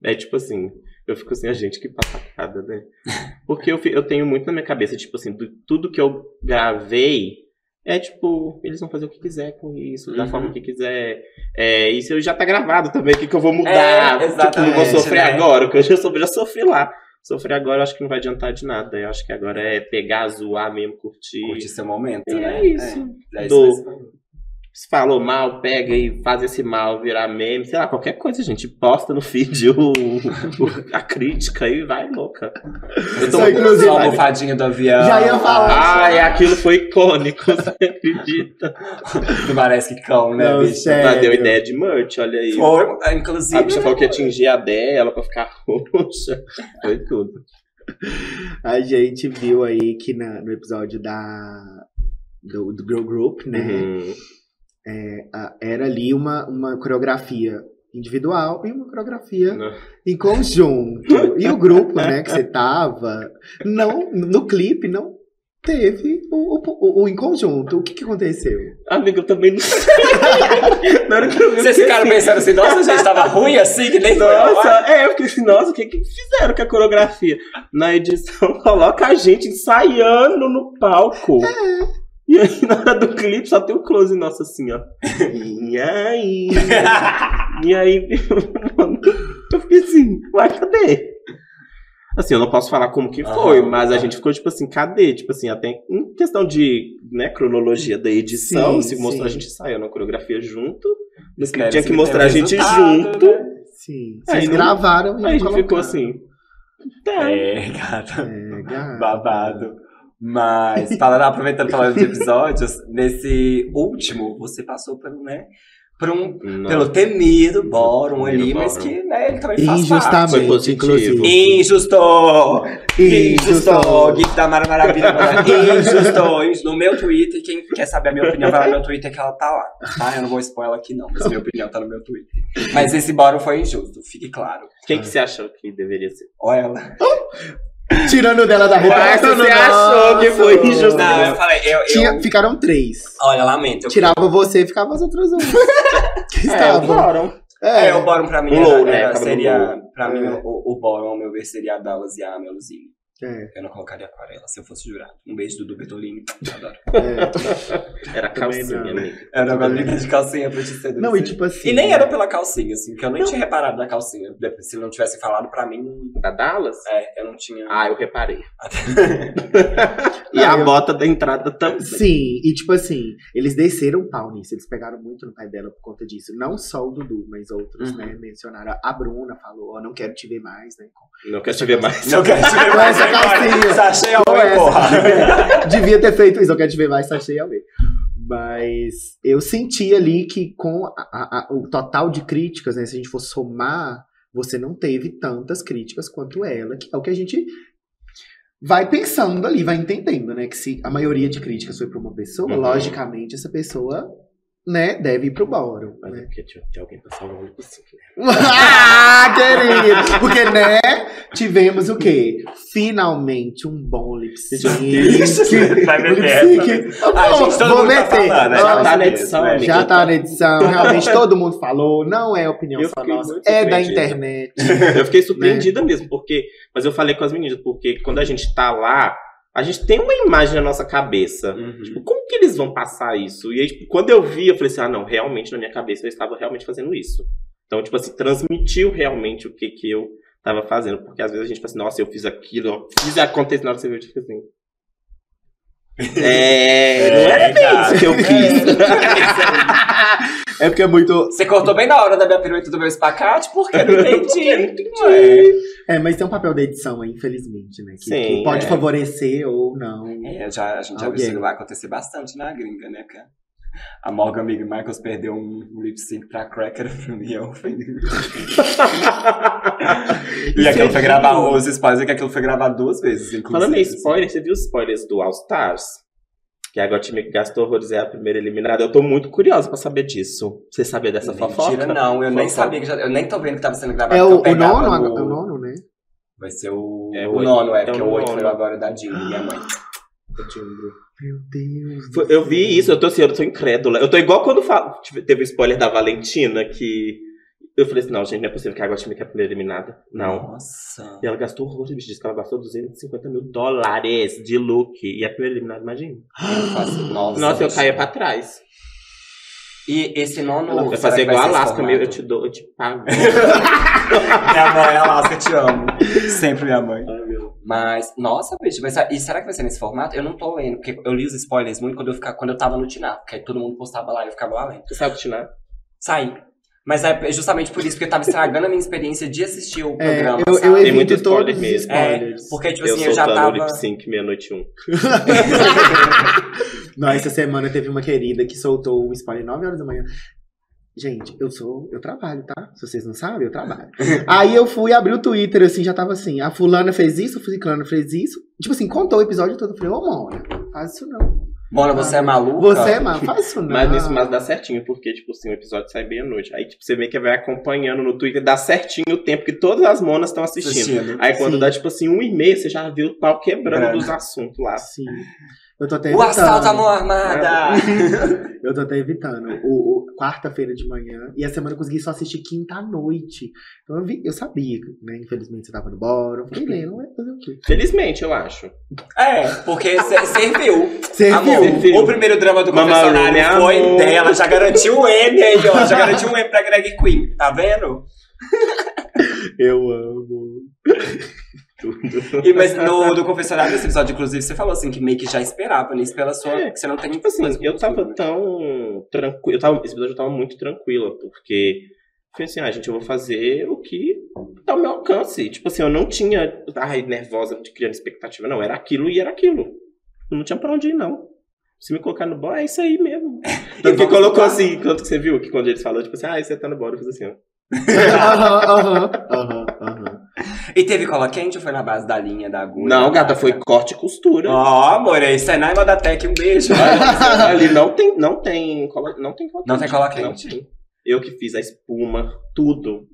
É tipo assim, eu fico assim, a gente, que patacada, né? Porque eu, eu tenho muito na minha cabeça, tipo assim, do- tudo que eu gravei é tipo, eles vão fazer o que quiser com isso, da Uhum. forma que quiser. É, isso já tá gravado também, o que, que eu vou mudar? É, Tipo, não vou sofrer né? agora, porque eu já, sofri- já sofri lá. Sofrer agora eu acho que não vai adiantar de nada. Eu acho que agora é pegar, zoar mesmo, curtir. Curte seu momento, E né? é isso. É, é isso. Se falou mal, pega e faz esse mal virar meme, sei lá, qualquer coisa, gente. Posta no feed o, o- a crítica e vai louca. Eu tô inclusive, Só a almofadinha do avião. Já ia falar. Ai, aquilo foi icônico, você acredita? Do Parece que cão, né, Não, bicho? sério. Ela deu ideia de merch, olha aí. Foi, A inclusive. bicha falou que ia atingir a dela pra ficar roxa. Foi tudo. A gente viu aí que na- no episódio da do, do Girl Group, né? Uhum. A- Era ali uma, uma coreografia individual e uma coreografia Não. em conjunto. E o grupo, né, que você tava, não, no clipe não teve o, o, o em conjunto. O que, que aconteceu? Amiga, eu também não sei. Na hora que eu Vocês ficaram assim, pensando assim, nossa, gente, tava ruim assim, que nem. Nossa, é, eu fiquei assim, nossa, o que, que fizeram com a coreografia? Na edição, coloca a gente ensaiando no palco. E aí, na hora do clipe, só tem o close nosso assim, ó. E aí? E aí, mano, eu fiquei assim, uai, cadê? Assim, eu não posso falar como que foi, mas a gente ficou, tipo assim, cadê? Tipo assim, até em questão de né, cronologia da edição, Sim, se mostrou a gente ensaiando a coreografia junto. Tinha que mostrar a gente junto. né? Sim. Aí Vocês não- gravaram e Aí a gente ficou colocaram. assim. Tá. É, gata. É, gato. Babado. Mas, falando, aproveitando falando de episódios, nesse último, você passou pelo, né? Por um, Não. pelo temido Bórum Temido ali, mas que, né, ele também faz parte. Positivo. inclusive. Injusto! Injusto! Injusto. Gif da Mara Maravilha. Injusto! Injusto. No meu Twitter, quem quer saber a minha opinião, vai lá no meu Twitter que ela tá lá. Tá? Eu não vou spoiler aqui não, mas minha opinião tá no meu Twitter. Mas esse Bórum foi injusto, fique claro. Quem que você achou que deveria ser? Olha ela. Tirando dela da reta. você achou que foi injusto? Não, eu falei, eu... eu- Tinha, ficaram três. Olha, lamento. Eu Tirava você e ficava as outras duas. que É, estavam. foram. É, o Bórum pra mim Um era, né? seria. Pra mim, É. o, o Bórum, ao meu ver, seria a Dallas e a Meluzinho. É, Eu não colocaria aquarela se eu fosse jurado. Um beijo do Bertolini. Adoro. é. Era calcinha, não. amiga. Era uma linda de calcinha pra te seduzir. Não, e tipo assim. E nem era pela calcinha, assim, porque eu nem tinha reparado na calcinha. Se ele não tivesse falado pra mim, Da Dallas? é, eu não tinha. Ah, eu reparei. e Não, a eu- bota da entrada também. Sim, e tipo assim, eles desceram o pau nisso, eles pegaram muito no pai dela por conta disso. Não só o Dudu, mas outros, Uhum. né, mencionaram. A Bruna falou, ó, não quero te ver mais, né? Não quero te ver mais. Não quero te ver mais. calcinha. Sachê ao Com meio, essa. porra. Devia ter feito isso, eu quero te ver mais, tá cheio a ver. Mas eu senti ali que com a- a- a- o total de críticas, né, se a gente for somar, você não teve tantas críticas quanto ela, que é o que a gente vai pensando ali, vai entendendo, né? Que se a maioria de críticas foi para uma pessoa, Uhum. logicamente essa pessoa, né, deve ir pro bórum. Mas é Né? porque tinha, tinha alguém pra salvar o né? ah, querido! Porque, né, tivemos o quê? Finalmente um bom lip sync. Vai essa. Eu Ah, vou- tá meter. falando, né? Já Nossa, tá na edição, né? Já tá na edição, realmente todo mundo falou, não é opinião só nossa, é da internet. Eu fiquei surpreendida mesmo, porque. Mas eu falei com as meninas, porque quando a gente tá lá, a gente tem uma imagem na nossa cabeça. Uhum. Tipo, como que eles vão passar isso? E aí, tipo, quando eu vi, eu falei assim, ah, não, realmente na minha cabeça eu estava realmente fazendo isso. Então, tipo assim, transmitiu realmente o que que eu tava fazendo. Porque às vezes a gente fala assim, nossa, eu fiz aquilo, eu fiz acontecer na hora que você viu, tipo assim. É, não era bem cara. isso que eu quis. É porque é muito. Você cortou bem na hora da minha pirueta do meu espacate, porque eu não entendi. É, mas tem um papel da edição aí, infelizmente, né? Que, Sim, que pode é. fávorecer ou não. É, já, a gente já viu Alguém. isso lá acontecer bastante na gringa, né? Porque a Morgan Amiga Michaels perdeu um lip sync pra Cracker e eu fui. E aquilo foi gravado, os spoilers é que aquilo foi gravado duas vezes, inclusive. Falando em spoiler, você viu os spoilers do All Stars? Que agora o time que gastou horrores é a primeira eliminada. Eu tô muito curiosa pra saber disso. Você sabia dessa fofoca? Mentira, não, eu nem sabia que já. Eu nem tô vendo que tava sendo gravado. É o, eu o nono, no- é o nono, né? Vai ser o, É, o o oito. nono, é, É porque o o 8 nono. foi agora da Dilma, minha mãe. Meu Deus. Foi- Eu vi isso, eu tô assim, eu tô incrédula. Eu tô igual quando fa- tive- teve o spoiler da Valentina, que eu falei assim, não, gente, não é possível que a Guatimê que é a primeira eliminada. Não. Nossa. E ela gastou horrores, bicho, disse que ela gastou 250 mil dólares de look. E a primeira eliminada, imagina. Eu faço- Nossa, Nossa, eu caía pra trás. E esse nono. Vai será fazer vai igual a Alaska, meu, eu te dou, eu te pago. Minha mãe, Alaska, te amo. Sempre minha mãe. Mas, nossa, bicho, mas e será que vai ser nesse formato? Eu não tô lendo, porque eu li os spoilers muito quando eu, ficava, quando eu tava no Tinar, porque aí todo mundo postava lá e eu ficava lá lendo. Você sabe tinar? Saí. Mas é justamente por isso, porque tava estragando a minha experiência de assistir o É, programa. eu, sabe? eu Tem muito evito todos spoiler mesmo. spoilers. Porque, tipo eu assim, eu, já tava. lip sync meia-noite um. Não, essa semana teve uma querida que soltou um spoiler 9 horas da manhã. Gente, eu sou. Eu trabalho, tá? Se vocês não sabem, eu trabalho. Aí eu fui abrir o Twitter, assim, já tava assim. A fulana fez isso, a fulana fez isso. Tipo assim, contou o episódio todo. Eu falei, ô, Mona, faz isso não. Mona, você é maluca? Você é mal, faz isso não. Mas nisso mas dá certinho, porque, tipo assim, o episódio sai meia-noite. Aí, tipo, você meio que vai acompanhando no Twitter, dá certinho o tempo que todas as monas estão assistindo. assistindo. Aí quando Sim. dá, tipo assim, um e meio, você já viu o pau quebrando Quebrando. dos assuntos lá. Sim. Eu tô até O evitando. assalto à mão armada! Eu tô até evitando. O, o- quarta-feira de manhã. E essa semana eu consegui só assistir quinta à noite. Então eu, vi, eu sabia, né? Infelizmente você tava no bórum. Fiquei lendo, vai fazer o quê? Felizmente, eu acho. é, porque serviu. Serviu. o primeiro drama do confessionário foi amor. dela, já garantiu o M aí, ó. Já garantiu um M pra Greg Queen, tá vendo? Eu amo. E, mas no do confessionário desse episódio, inclusive, você falou assim que meio que já esperava nisso pela sua. É, que você não tem Tipo assim, eu tava né? tão tranquilo. Eu tava, esse episódio eu tava muito tranquila, porque. Falei assim, ah, gente, eu vou fazer o que tá ao meu alcance. Tipo assim, eu não tinha. Ai, nervosa, de criando expectativa. Não, era aquilo e era aquilo. Não tinha pra onde ir, não. Se me colocar no bolo, é isso aí mesmo. Tanto que colocou lá. assim, quanto que você viu? Que quando eles falaram, tipo assim, ah, você tá no bolo, eu fiz assim, ó. Aham, aham, aham, aham. E teve cola quente ou foi na base da linha, da agulha? Não, gata, foi corte e costura. Ó, amor, é da Tech, um beijo. Ali não tem, não tem cola, não tem cola Não tem cola Não quente. tem. Eu que fiz a espuma, tudo.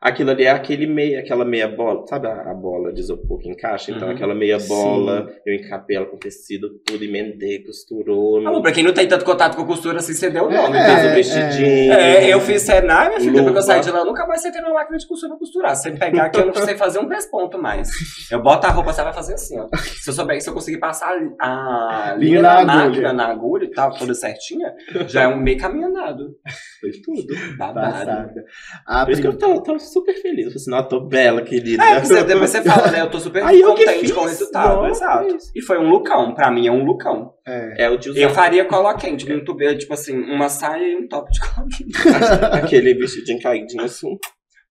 Aquilo ali é aquele meia, aquela meia bola, sabe a, a bola de isopor que encaixa? Então, Uhum. aquela meia Sim. bola, eu encapei ela com tecido, tudo, emendei, costurou. Amor, No... pra quem não tem tanto contato com costura assim, você deu o É, nome. Fez fez o o vestidinho. É, eu fiz Senai, minha filha, depois que eu saí de lá, eu nunca mais sentei numa máquina de costura pra costurar. Se você pegar aqui, eu não sei fazer um pesponto mais. Eu boto a roupa, você vai fazer assim, ó. Se eu souber, se eu conseguir passar a linha da na máquina agulha. na agulha e tal, toda certinha, já é um meio caminho andado. Foi tudo. Babado. Passada. A Por isso que eu tô, tô super feliz. Eu falei assim, não, eu tô bela, querida. É, você, depois você fala, né? Eu tô super Aí contente fiz, com o resultado. nossa, Exato. isso. E foi um lookão. Pra mim é um lookão. é. É o de usar Eu faria cola quente, muito bem, tipo assim, uma saia e um top de cola quente. aquele vestidinho caidinho assim.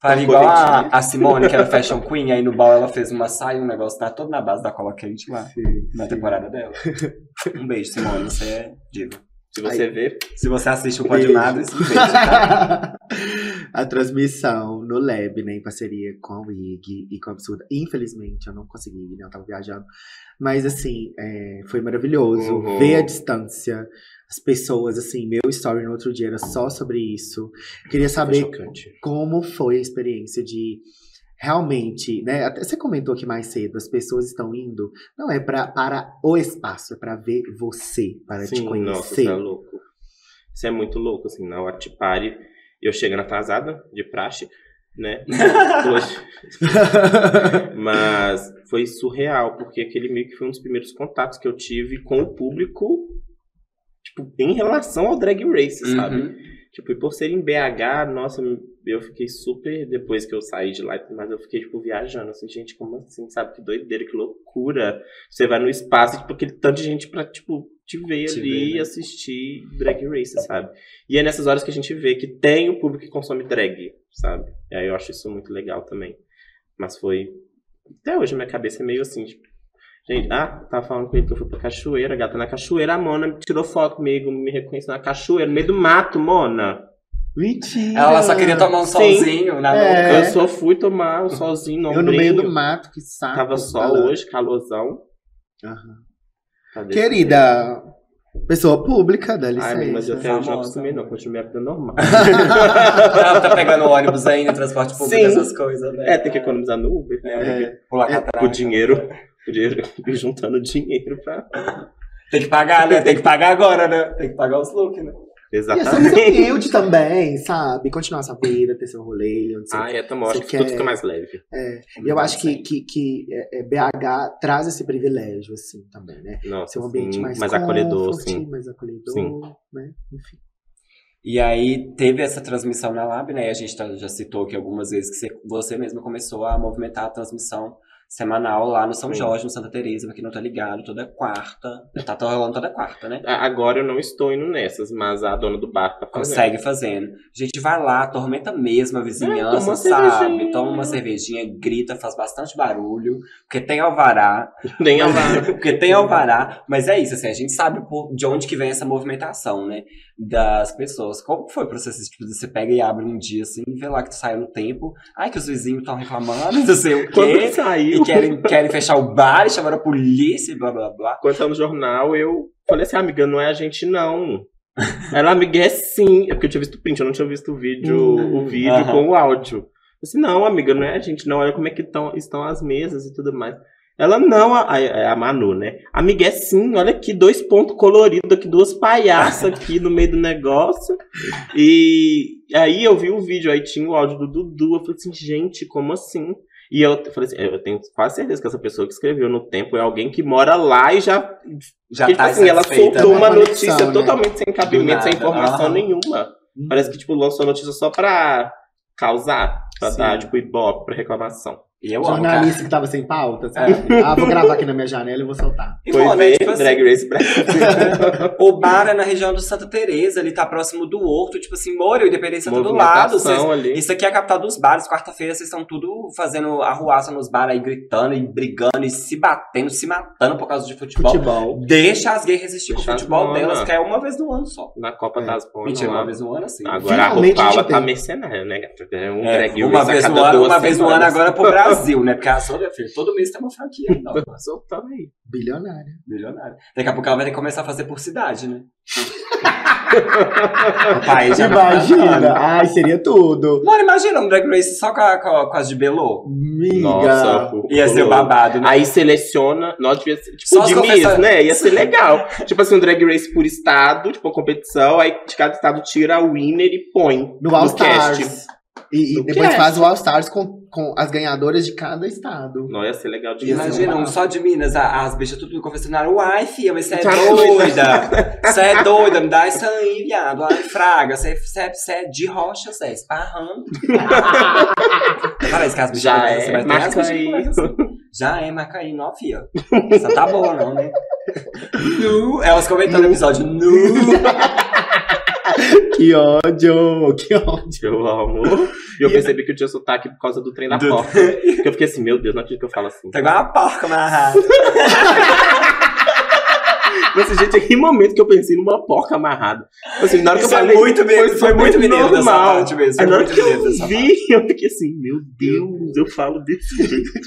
Faria igual a, a Simone, que era Fashion Queen, aí no bal ela fez uma saia e um negócio, tá todo na base da cola quente lá, Sim, na sim. temporada dela. Um beijo, Simone, você é diva. Se você ver, Se você assiste o Beijo. Pode Nada, um beijo, tá? a transmissão no Lab, né, em parceria com a WIG e com a Absurda. Infelizmente, eu não consegui, né, eu tava viajando. Mas, assim, é, foi maravilhoso Uhum. ver a distância, as pessoas, assim, meu story no outro dia era só sobre isso. Queria saber como foi a experiência de realmente, né? Até você comentou aqui mais cedo, as pessoas estão indo, não é pra, para o espaço, é para ver você, para te Sim, nossa, conhecer. isso é louco. Isso é muito louco, assim, na hora de pare, eu chegando atrasada, de praxe, né? Hoje. Mas foi surreal, porque aquele meio que foi um dos primeiros contatos que eu tive com o público, tipo, em relação ao Drag Race, sabe? Uhum. Tipo, e por ser em BH, nossa, eu fiquei super. Depois que eu saí de lá, mas eu fiquei, tipo, viajando. Assim, gente, como assim? Sabe? Que doideira, que loucura. Você vai no espaço, tipo, aquele tanto de gente pra, tipo, te ver Te ali ver, e né? assistir Drag Race, sabe? E é nessas horas que a gente vê que tem o público que consome drag, sabe? E aí eu acho isso muito legal também. Mas foi. Até hoje minha cabeça é meio assim, tipo. Gente, ah, tava falando com ele que eu fui pra cachoeira, gata. Na cachoeira, a Mona tirou foto comigo, me reconheceu na cachoeira, no meio do mato, Mona. Mentira! Ela só queria tomar um Sim. solzinho na É. boca. Eu só fui tomar um solzinho no Eu no meio do mato, que saco. Tava sol hoje, calorzão. Desse Querida, pessoa pública, dá jeito. Ai, licença. mas eu não famosa, acostumei, não. Continuei a vida normal. Ela tá pegando ônibus aí no transporte público, Sim. essas coisas, né? é, tem que economizar no Uber, né? É. Pular É, catraca. O dinheiro. O dinheiro juntando dinheiro pra. Tem que pagar, né? Tem que pagar agora, né? Tem que pagar os looks, né? E é Exatamente. ser humilde também, sabe? Continuar essa vida, ter seu rolê, onde você Ah, é, Você acho que tudo fica mais leve. E eu acho que, que, que é, é, BH traz esse privilégio, assim, também, né? Nossa, Ser um ambiente sim, mais, mais acolhedor, comfort, sim. mais acolhedor, Sim. né? Enfim. E aí teve essa transmissão na Lab, né? E a gente tá- já citou aqui algumas vezes que você, você mesmo começou a movimentar a transmissão semanal lá no São Sim. Jorge, no Santa Teresa, pra quem não tá ligado, toda quarta. Tá, tá rolando toda quarta, né? Agora eu não estou indo nessas, mas a dona do bar tá fazendo. Consegue fazendo. A gente vai lá, tormenta mesmo a É, toma vizinhança, sabe? cervejinha. Toma uma cervejinha, grita, faz bastante barulho, porque tem alvará. Nem a porque tem alvará, mas é isso, assim, a gente sabe de onde que vem essa movimentação, né? Das pessoas. Como foi o processo? Tipo, você pega e abre um dia assim, vê lá que tu saiu no tempo. Ai, que os vizinhos estão reclamando, não sei o Quando quê. saiu, E querem, querem fechar o bar e chamaram a polícia e blá blá blá. quando no jornal, eu falei assim, amiga, não é a gente não. Ela, amiga, é sim. É porque eu tinha visto o print, eu não tinha visto o vídeo, Hum, o vídeo com o áudio. Eu disse, não, amiga, não é a gente, não. Olha como é que tão, estão as mesas e tudo mais. Ela, não, a, a, a Manu, né? Amiga, é sim, olha aqui, dois pontos coloridos aqui, duas palhaças aqui no meio do negócio. E aí eu vi o vídeo, aí tinha o áudio do Dudu. Eu falei assim, gente, como assim? E eu falei assim, eu tenho quase certeza que essa pessoa que escreveu no tempo é alguém que mora lá e já Já porque, tá tipo assim, ela soltou uma notícia né? totalmente sem cabimento, sem informação aham. nenhuma. Parece que, tipo, lançou a notícia só pra causar, pra Sim. dar, tipo, ibope, pra reclamação. Eu amo. Jornalista que tava sem pauta, sabe? Ah, vou gravar aqui na minha janela e vou soltar. E, Foi pô, né, ver tipo assim, Drag Race Brasil. O bar é na região do Santa Teresa, ele tá próximo do Horto, tipo assim, Moura e Independência tá do lado. Vocês, ali. isso aqui é a capital dos bares. Quarta-feira vocês estão tudo fazendo arruaça nos bares aí, gritando e brigando e se batendo, se matando por causa de futebol. Futebol. Deixa as gays resistir com o Deixa futebol delas, que é uma vez no ano só. Na Copa É. das Bonas. Mentira, lá. uma vez no ano, assim. Agora a Finalmente a gente tá mercenária, né, gata? É um É, drag uma vez no ano, uma vez no ano agora pro Brasil, né? Porque a sua, minha filha, todo mês tem uma franquia. Não, Soltando aí. Bilionária. milionário. Daqui a pouco ela vai ter que começar a fazer por cidade, né? o pai já Imagina. Ai, seria tudo. Mano, imagina um Drag Race só com, a- com, a- com as de Belô. Miga. Nossa, o Ia ser o babado, né? Aí seleciona, nós devia ser, tipo, Só de Miss, né? Ia ser legal. tipo assim, um drag race por estado, tipo, uma competição, aí de cada estado tira a winner e põe No All cast. E, e No depois faz o All Stars com, com as ganhadoras de cada estado. Não ia ser legal de Imagina, um só de Minas, a- as bichas tudo no confessionário. Uai, filha, mas você é doida. Você é doida, me dá isso aí, viado. Ai, fraga, você você- você é de rocha, você é esparrando. Parece que as bichas Já é, mas tem marca as bichas assim. Já é, marca aí, não, filha. Essa tá boa, não, né? Nu. Elas comentando o episódio nu. Que ódio, que ódio. Eu amo. E eu percebi que eu tinha sotaque por causa do trem da Do- porta. Porque eu fiquei assim, meu Deus, não acredito que eu falo assim. Tá igual uma porca amarrada. Mas, gente, em que momento que eu pensei numa porca amarrada? Assim, na hora que Isso eu é falei, muito mineiro, foi muito super mineiro dessa normal. parte mesmo. Aí Foi na hora muito que eu parte. vi, eu fiquei assim, meu Deus, eu falo desse jeito.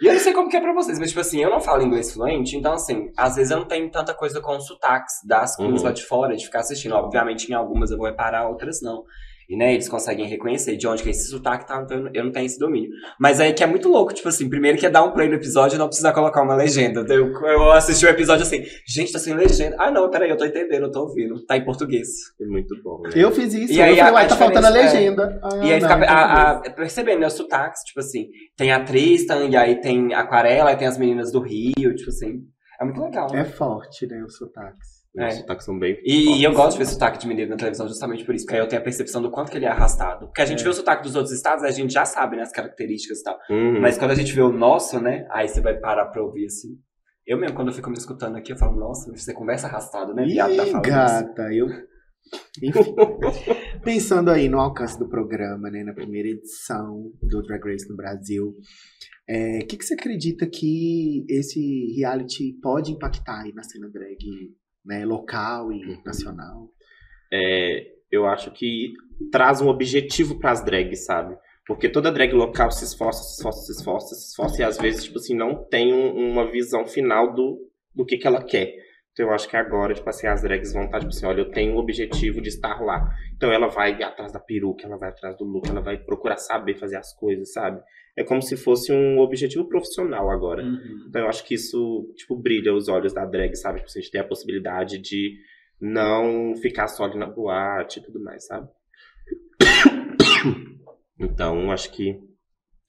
E eu não sei como que é pra vocês, mas tipo assim, eu não falo inglês fluente, então assim, às vezes eu não tenho tanta coisa com sotaques das queens Uhum. lá de fora, de ficar assistindo. Obviamente, em algumas eu vou reparar, outras não. E né, eles conseguem reconhecer de onde que é esse sotaque tá, então eu não- tenho esse domínio. Mas aí que é muito louco, tipo assim, primeiro que é dar um play no episódio e não precisar colocar uma legenda. Então, Eu, eu assisti o episódio assim, gente, tá sem legenda. Ah, não, peraí, eu tô entendendo, eu tô ouvindo. Tá em português. É muito bom, né? Eu fiz isso. E eu aí, falei, a- uai, a tá faltando a é- legenda. Ah, E aí não, fica a- a- percebendo, né, os sotaques, tipo assim, tem a Tristan, e aí tem a Aquarela, aí tem as meninas do Rio, tipo assim. É muito legal, né? É forte, né, os sotaques. Os É. sotaques são bem E, fortes. e eu gosto de ver sotaque de mineiro na televisão justamente por isso, porque aí eu tenho a percepção do quanto que ele é arrastado. Porque a gente É. vê o sotaque dos outros estados, a gente já sabe, né, as características e tal. Uhum. Mas quando a gente vê o nosso, né, aí você vai parar pra ouvir assim. Eu mesmo, quando eu fico me escutando aqui, eu falo, nossa, você conversa arrastado, né, viado, tá falando gata, eu. Enfim. Pensando aí no alcance do programa, né, na primeira edição do Drag Race no Brasil, o que, que você acredita que esse reality pode impactar aí na cena drag né, local e Uhum. nacional? É, eu acho que traz um objetivo pras drags, sabe? Porque toda drag local se esforça, se esforça, se esforça, se esforça, e às vezes, tipo assim, não tem um- uma visão final do, do que, que ela quer. Então eu acho que agora, tipo assim, as drags vão estar, tipo assim, olha, eu tenho o objetivo de estar lá. Então ela vai atrás da peruca, ela vai atrás do look, ela vai procurar saber fazer as coisas, sabe? É como se fosse um objetivo profissional agora. Uhum. Então eu acho que isso, tipo, brilha os olhos da drag, sabe? Tipo, a gente tem a possibilidade de não ficar só ali na boate e tudo mais, sabe? Então, acho que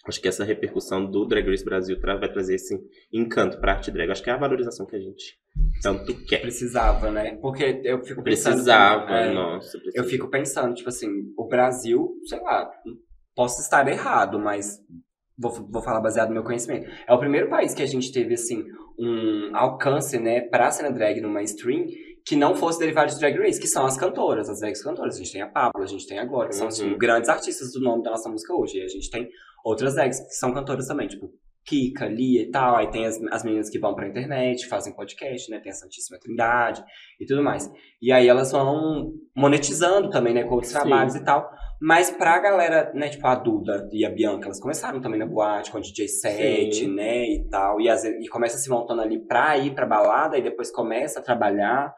acho que essa repercussão do Drag Race Brasil vai trazer esse encanto pra arte drag. Acho que é a valorização que a gente tanto quer. Precisava, né? Porque eu fico pensando. Precisava, é, nossa. Eu precisava. fico pensando, tipo assim, o Brasil, sei lá, posso estar errado, mas vou, vou falar baseado no meu conhecimento. É o primeiro país que a gente teve, assim, um alcance, né, pra cena drag no mainstream que não fosse derivado de Drag Race, que são as cantoras, as drags cantoras. A gente tem a Pablo, a gente tem a Glória, que são, assim, Uhum. grandes artistas do nome da nossa música hoje. E a gente tem outras drags que são cantoras também, tipo Kika, Lia e tal. Aí tem as, as meninas que vão pra internet, fazem podcast, né, tem a Santíssima Trindade e tudo mais. E aí elas vão monetizando também, né, com outros Sim. trabalhos e tal. Mas pra galera, né, tipo a Duda e a Bianca, elas começaram também na boate com DJ set, né, e tal. E, vezes, e começa se montando ali pra ir pra balada e depois começa a trabalhar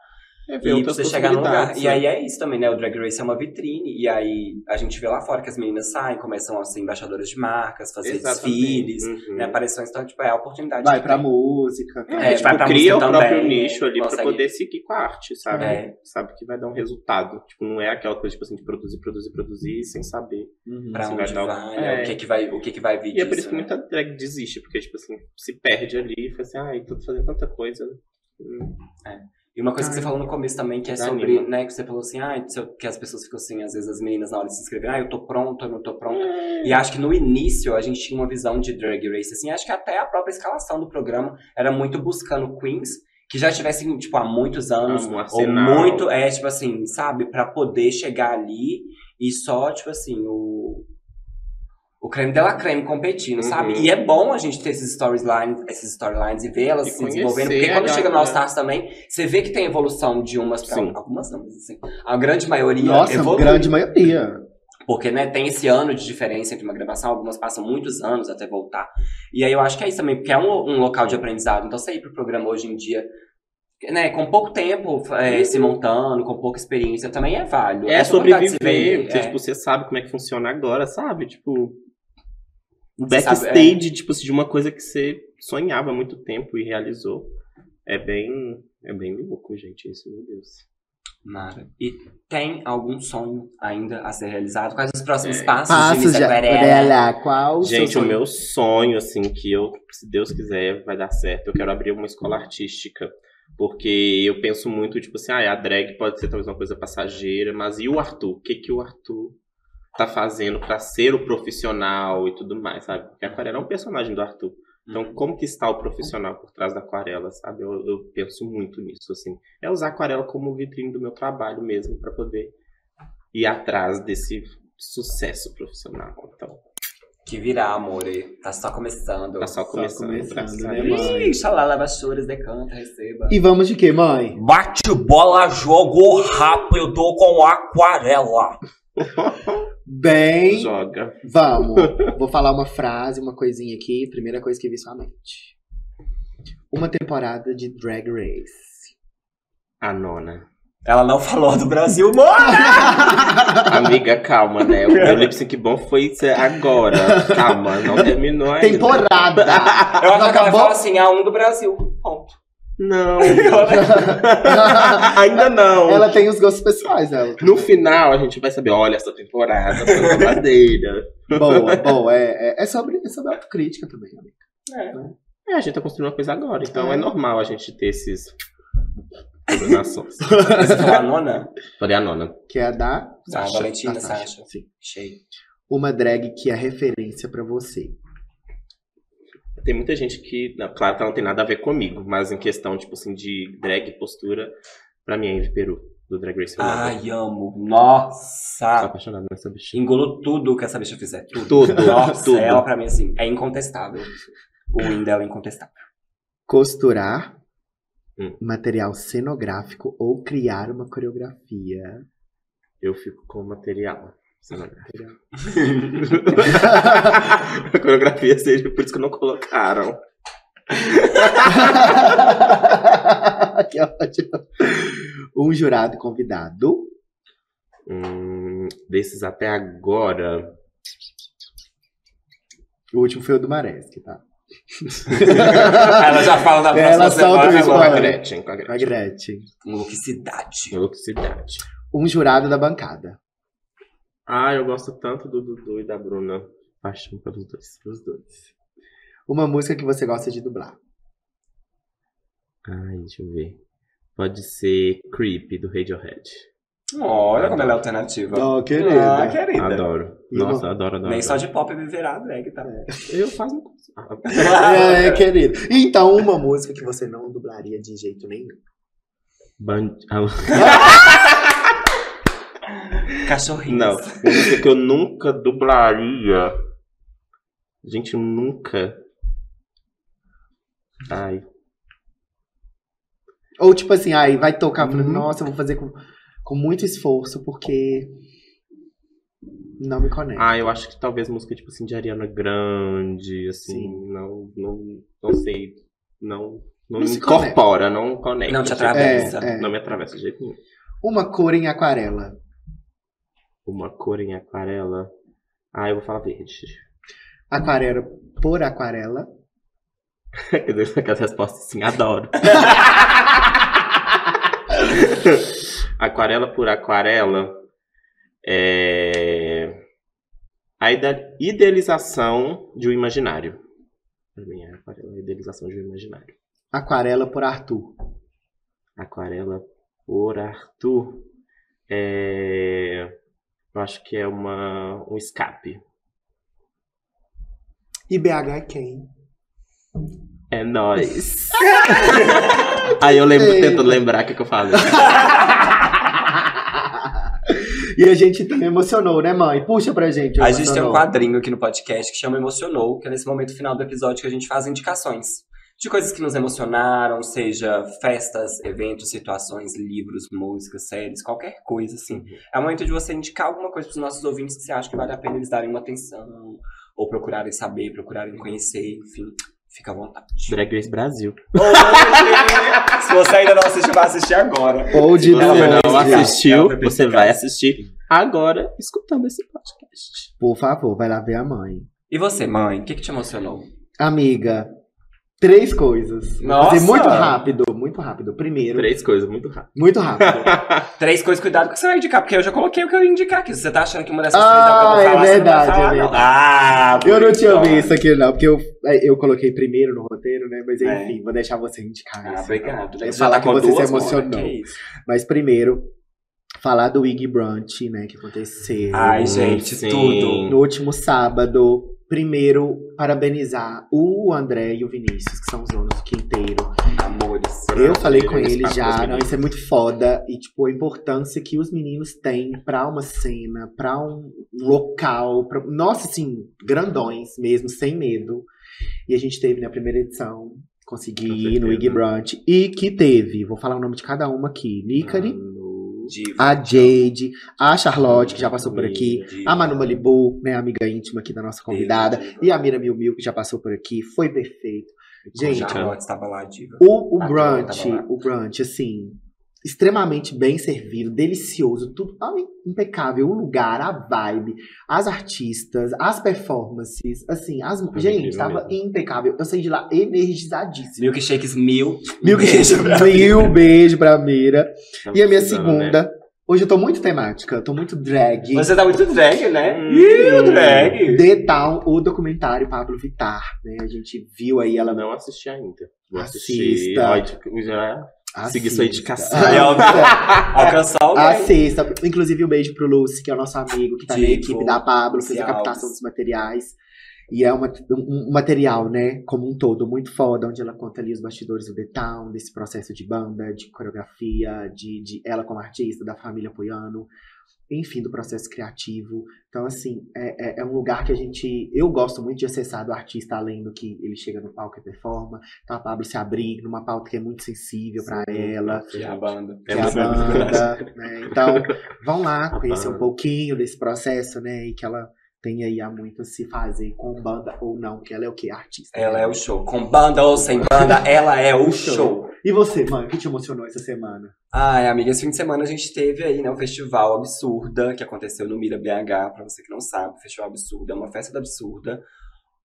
É e você chegar no lugar. possibilidades, E aí é isso também, né, o Drag Race é uma vitrine. E aí a gente vê lá fora que as meninas saem, começam a ser embaixadoras de marcas, fazer Exatamente. desfiles, Uhum. né, aparições. Então, tipo, é a oportunidade Vai pra tem. música. É, É, tipo, vai pra cria o próprio também, nicho ali consegue. pra poder seguir com a arte, sabe? É. Sabe que vai dar um resultado. Tipo, não é aquela coisa, tipo assim, de produzir, produzir, produzir sem saber. Uhum. Pra onde vai vai, dar né, É. o, que que vai, o que que vai vir E é por disso, isso que né? muita drag desiste, porque, tipo assim, se perde ali e fala assim, ai, tô fazendo tanta coisa. Hum, E uma coisa que você falou no começo também, que é sobre, né, que você falou assim, ah, que as pessoas ficam assim, às vezes as meninas na hora de se inscrever, ah, eu tô pronta, eu não tô pronta. E acho que no início a gente tinha uma visão de Drag Race, assim, acho que até a própria escalação do programa era muito buscando queens que já tivessem, tipo, há muitos anos, Um ou muito, é, tipo assim, sabe, pra poder chegar ali e só, tipo assim, o. O creme de la creme competindo, Uhum. sabe? E é bom a gente ter esses storylines, esses storylines e ver elas E se desenvolvendo. Porque quando chega no. All Stars também, você vê que tem evolução de umas pra Sim. algumas não, mas assim. A grande maioria Nossa, evolui. grande maioria. Porque, né, tem esse ano de diferença entre uma gravação, algumas passam muitos anos até voltar. E aí eu acho que é isso também, porque é um, um local de aprendizado. Então você ir pro programa hoje em dia, né, com pouco tempo é, se montando, com pouca experiência, também é válido. É se sobreviver, porque, é. tipo, você sabe como é que funciona agora, sabe? Tipo, o Você sabe, backstage, tipo, assim, de uma coisa que você sonhava há muito tempo e realizou. É bem, é bem louco, gente, isso, meu Deus. Mara. E tem algum sonho ainda a ser realizado? Quais os próximos É. passos de Passos de Aquarela? Qual Gente, o meu sonho, assim, que eu, se Deus quiser, vai dar certo. Eu quero abrir uma escola artística. Porque eu penso muito, tipo assim, ah, a drag pode ser talvez uma coisa passageira, mas e o Arthur? O que, que o Arthur tá fazendo pra ser o profissional e tudo mais, sabe? Porque a aquarela é um personagem do Arthur. Então, como que está o profissional por trás da aquarela, sabe? Eu, eu penso muito nisso, assim. É usar a aquarela como vitrine do meu trabalho mesmo, pra poder ir atrás desse sucesso profissional. Então, Que virá, amor. e Tá só começando. tá só começando. começando, a né, mãe? Ih, xalá, leva choras, decanta, receba. E vamos de quê, mãe? Bate bola, jogo rápido com aquarela. Bem, Joga. vamos. Vou falar uma frase, uma coisinha aqui. Primeira coisa que vi sua mente. Uma temporada de Drag Race. A nona. Ela não falou do Brasil, mano! Amiga, calma, né? O meu lip sync bom foi ser agora. Calma, não terminou ainda. Temporada! Eu acho que ela fala assim, a um do Brasil. Ponto. Não. ainda não. Ela tem os gostos pessoais dela. No final, a gente vai saber, olha, essa temporada foi uma madeira. Boa, boa. É, é, é sobre, é sobre autocrítica também. amiga. É, a gente tá construindo uma coisa agora, então É. é normal a gente ter esses... Combinações. Você falou a nona? Falei a nona. Que é a da Ah, Sasha. Valentina, Da Sasha. Sim. Cheio. Uma drag que é referência pra você. Tem muita gente que, não, claro que ela não tem nada a ver comigo, mas em questão, tipo assim, de drag e postura, pra mim é Envy Peru, do Drag Race. Ai, amo. Nossa! apaixonado nessa bichinha. Engulo tudo que essa bicha fizer. Tudo. Tudo, Nossa, tudo. ela pra mim, assim, é incontestável. O win dela é incontestável. Costurar Hum. material cenográfico ou criar uma coreografia. Eu fico com o material. cenográfico. a coreografia seja por isso que não colocaram. que ótimo. Um jurado convidado. Hum, desses até agora. O último foi o do Maresque, tá? Ela já fala da próxima Ela semana. Com a. Gretchen, com a A Gretchen. Velocidade. Um jurado da bancada. Ah, eu gosto tanto do Dudu e da Bruna. Paixão pelos dois. Pelos dois. Uma música que você gosta de dublar. Ai, deixa eu ver. Pode ser Creep, do Radiohead. Olha como ela é alternativa. Oh, Ah, querida. querida. Adoro. Nossa, adoro, adoro. Nem só de pop viverá drag, tá? Eu faço um curso. É, querido. Então, uma música que você não dublaria de jeito nenhum. Band... Ah, Cachorrinho. Não, uma música que eu nunca dublaria. Gente, nunca. Ai. Ou tipo assim, aí vai tocar, Uhum. nossa, eu vou fazer com, com muito esforço, porque não me conecta. Ah, eu acho que talvez música tipo assim de Ariana Grande, assim, Sim. não, não, não sei, não, não, Não incorpora, não conecta. Não te atravessa. É, é. Não me atravessa de jeito nenhum. Uma cor em aquarela. Uma cor em aquarela. Ah, eu vou falar verde. Aquarela por aquarela. Aquela resposta assim, adoro. aquarela por aquarela é a ide- idealização de um imaginário. Pra mim, é aquarela, a idealização de um imaginário. Aquarela por Arthur. Aquarela por Arthur. É... Eu acho que é uma, um escape. E BH é quem? É nóis. Aí eu lembro, tento lembrar o que, que eu falei. e a gente também emocionou, né, mãe? Puxa pra gente. A gente tem um quadrinho aqui no podcast que chama Emocionou, que é nesse momento final do episódio que a gente faz indicações de coisas que nos emocionaram, seja festas, eventos, situações, livros, músicas, séries, qualquer coisa, assim. É o momento de você indicar alguma coisa pros nossos ouvintes que você acha que vale a pena eles darem uma atenção, ou procurarem saber, procurarem conhecer, enfim. Fica à vontade. Drag Race Brasil. Se você ainda não assistiu, vai assistir agora. Ou de Se você Ela vai não ela assistiu, você vai assistir agora, escutando esse podcast. Por favor, vai lá ver a mãe. E você, mãe, o que, que te emocionou? Amiga, três coisas. Vou Nossa! fazer muito rápido, muito rápido. Primeiro, Três coisas muito rápido. muito rápido. Três coisas, cuidado com o que você vai indicar, porque eu já coloquei o que eu ia indicar aqui. Se você tá achando que uma dessas três dá pra Ah, é falar, não vai verdade, falar, é não. verdade. Ah, Eu não tinha visto aqui, não, porque eu, eu coloquei primeiro no roteiro, né? Mas É. enfim, vou deixar você indicar Ah, isso. obrigado. Você falar tá que você se duas, emocionou. Mas primeiro, falar do Wig Brunch, né? Que aconteceu Ai, gente, sim. tudo. no último sábado. Primeiro, parabenizar o André e o Vinícius, que são os donos do quinteiro. Amores. Eu falei com Eles já, não, isso é muito foda. E, tipo, a importância que os meninos têm pra uma cena, pra um local. Pra... Nossa, assim, grandões mesmo, sem medo. E a gente teve na primeira edição, consegui ir no certeza. Ig Brunch. E que teve, vou falar o nome de cada uma aqui: Nícari, Manu, Diva. a Jade, a Charlotte, que já passou por aqui. Diva. A Manu Malibu, né, amiga íntima aqui da nossa convidada. Diva. E a Mira Mil Mil, que já passou por aqui. Foi perfeito. Gente, A Charlotte estava lá, Diva. o, o brunch, o brunch, assim, extremamente bem servido, delicioso, tudo ah, impecável. O lugar, a vibe, as artistas, as performances, assim, as. Gente, incrível tava mesmo. impecável. Eu saí de lá energizadíssima. Milkshakes mil. Mil Beijo pra Mil beijo pra Mira. E a minha né? segunda. Hoje eu tô muito temática, tô muito drag. Você tá muito drag, né? Hum. Ih, o drag. The Town, o documentário Pablo Vittar, né? A gente viu aí ela Não assisti ainda. Vou assistir. Assista. Ó, tipo, já Segui sua indicação. Ó, Alcançar alguém. Assista. Inclusive, um beijo pro Lúcio, que é o nosso amigo, que tá na Divo, equipe da Pablo, fez a captação dos materiais. E é uma- um, um material, né, como um todo, muito foda, onde ela conta ali os bastidores do The Town, desse processo de banda, de coreografia, de, de ela como artista, da família apoiando, enfim, do processo criativo. Então, assim, é, é, é um lugar que a gente. Eu gosto muito de acessar do artista além do que ele chega no palco e performa. Então, a Pablo se abrir numa pauta que é muito sensível pra ela Que é a banda. que é a banda, né? Então, vão lá conhecer um pouquinho desse processo, né? E que ela tem aí há muito a se fazer com banda ou não, que ela é o que? Artista. Ela né? é o show. Com banda ou sem banda, ela é o Show. show. E você, mãe, o que te emocionou essa semana? Ai, amiga, esse fim de semana a gente teve aí, né, o Festival Absurda, que aconteceu no Mira BH, pra você que não sabe, o Festival Absurda é uma festa da absurda,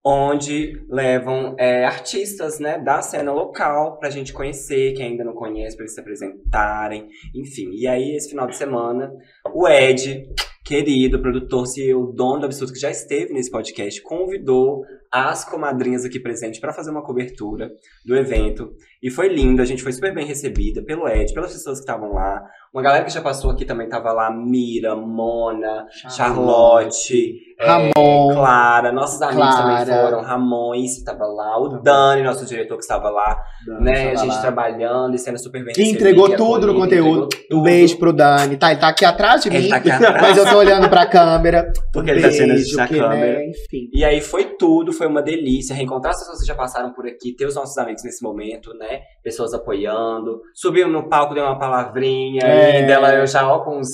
onde levam é, artistas né, da cena local pra gente conhecer, quem ainda não conhece, pra eles se apresentarem, enfim. E aí, esse final de semana, o Ed, querido produtor, CEO, dono do Absurdo, que já esteve nesse podcast, convidou as comadrinhas aqui presentes para fazer uma cobertura do evento. E foi lindo, a gente foi super bem recebida pelo Ed, pelas pessoas que estavam lá. Uma galera que já passou aqui também tava lá, Mira, Mona, Charlotte, é, Ramon. Clara, nossos amigos Clara. também foram, Ramon estava lá, o Dani, nosso diretor que estava lá, né? A gente trabalhando e sendo super bem Que entregou tudo no conteúdo. Um beijo pro Dani. Tá, ele tá aqui atrás de mim. Tá aqui atrás. Mas eu tô olhando pra câmera. Porque Um ele tá sendo beijo, na que, câmera. Né, enfim. E aí foi tudo, foi uma delícia. Reencontrar as pessoas que já passaram por aqui, ter os nossos amigos nesse momento, né? Pessoas apoiando. Subiu no palco, deu uma palavrinha. É. E dela eu já, ó, com uns,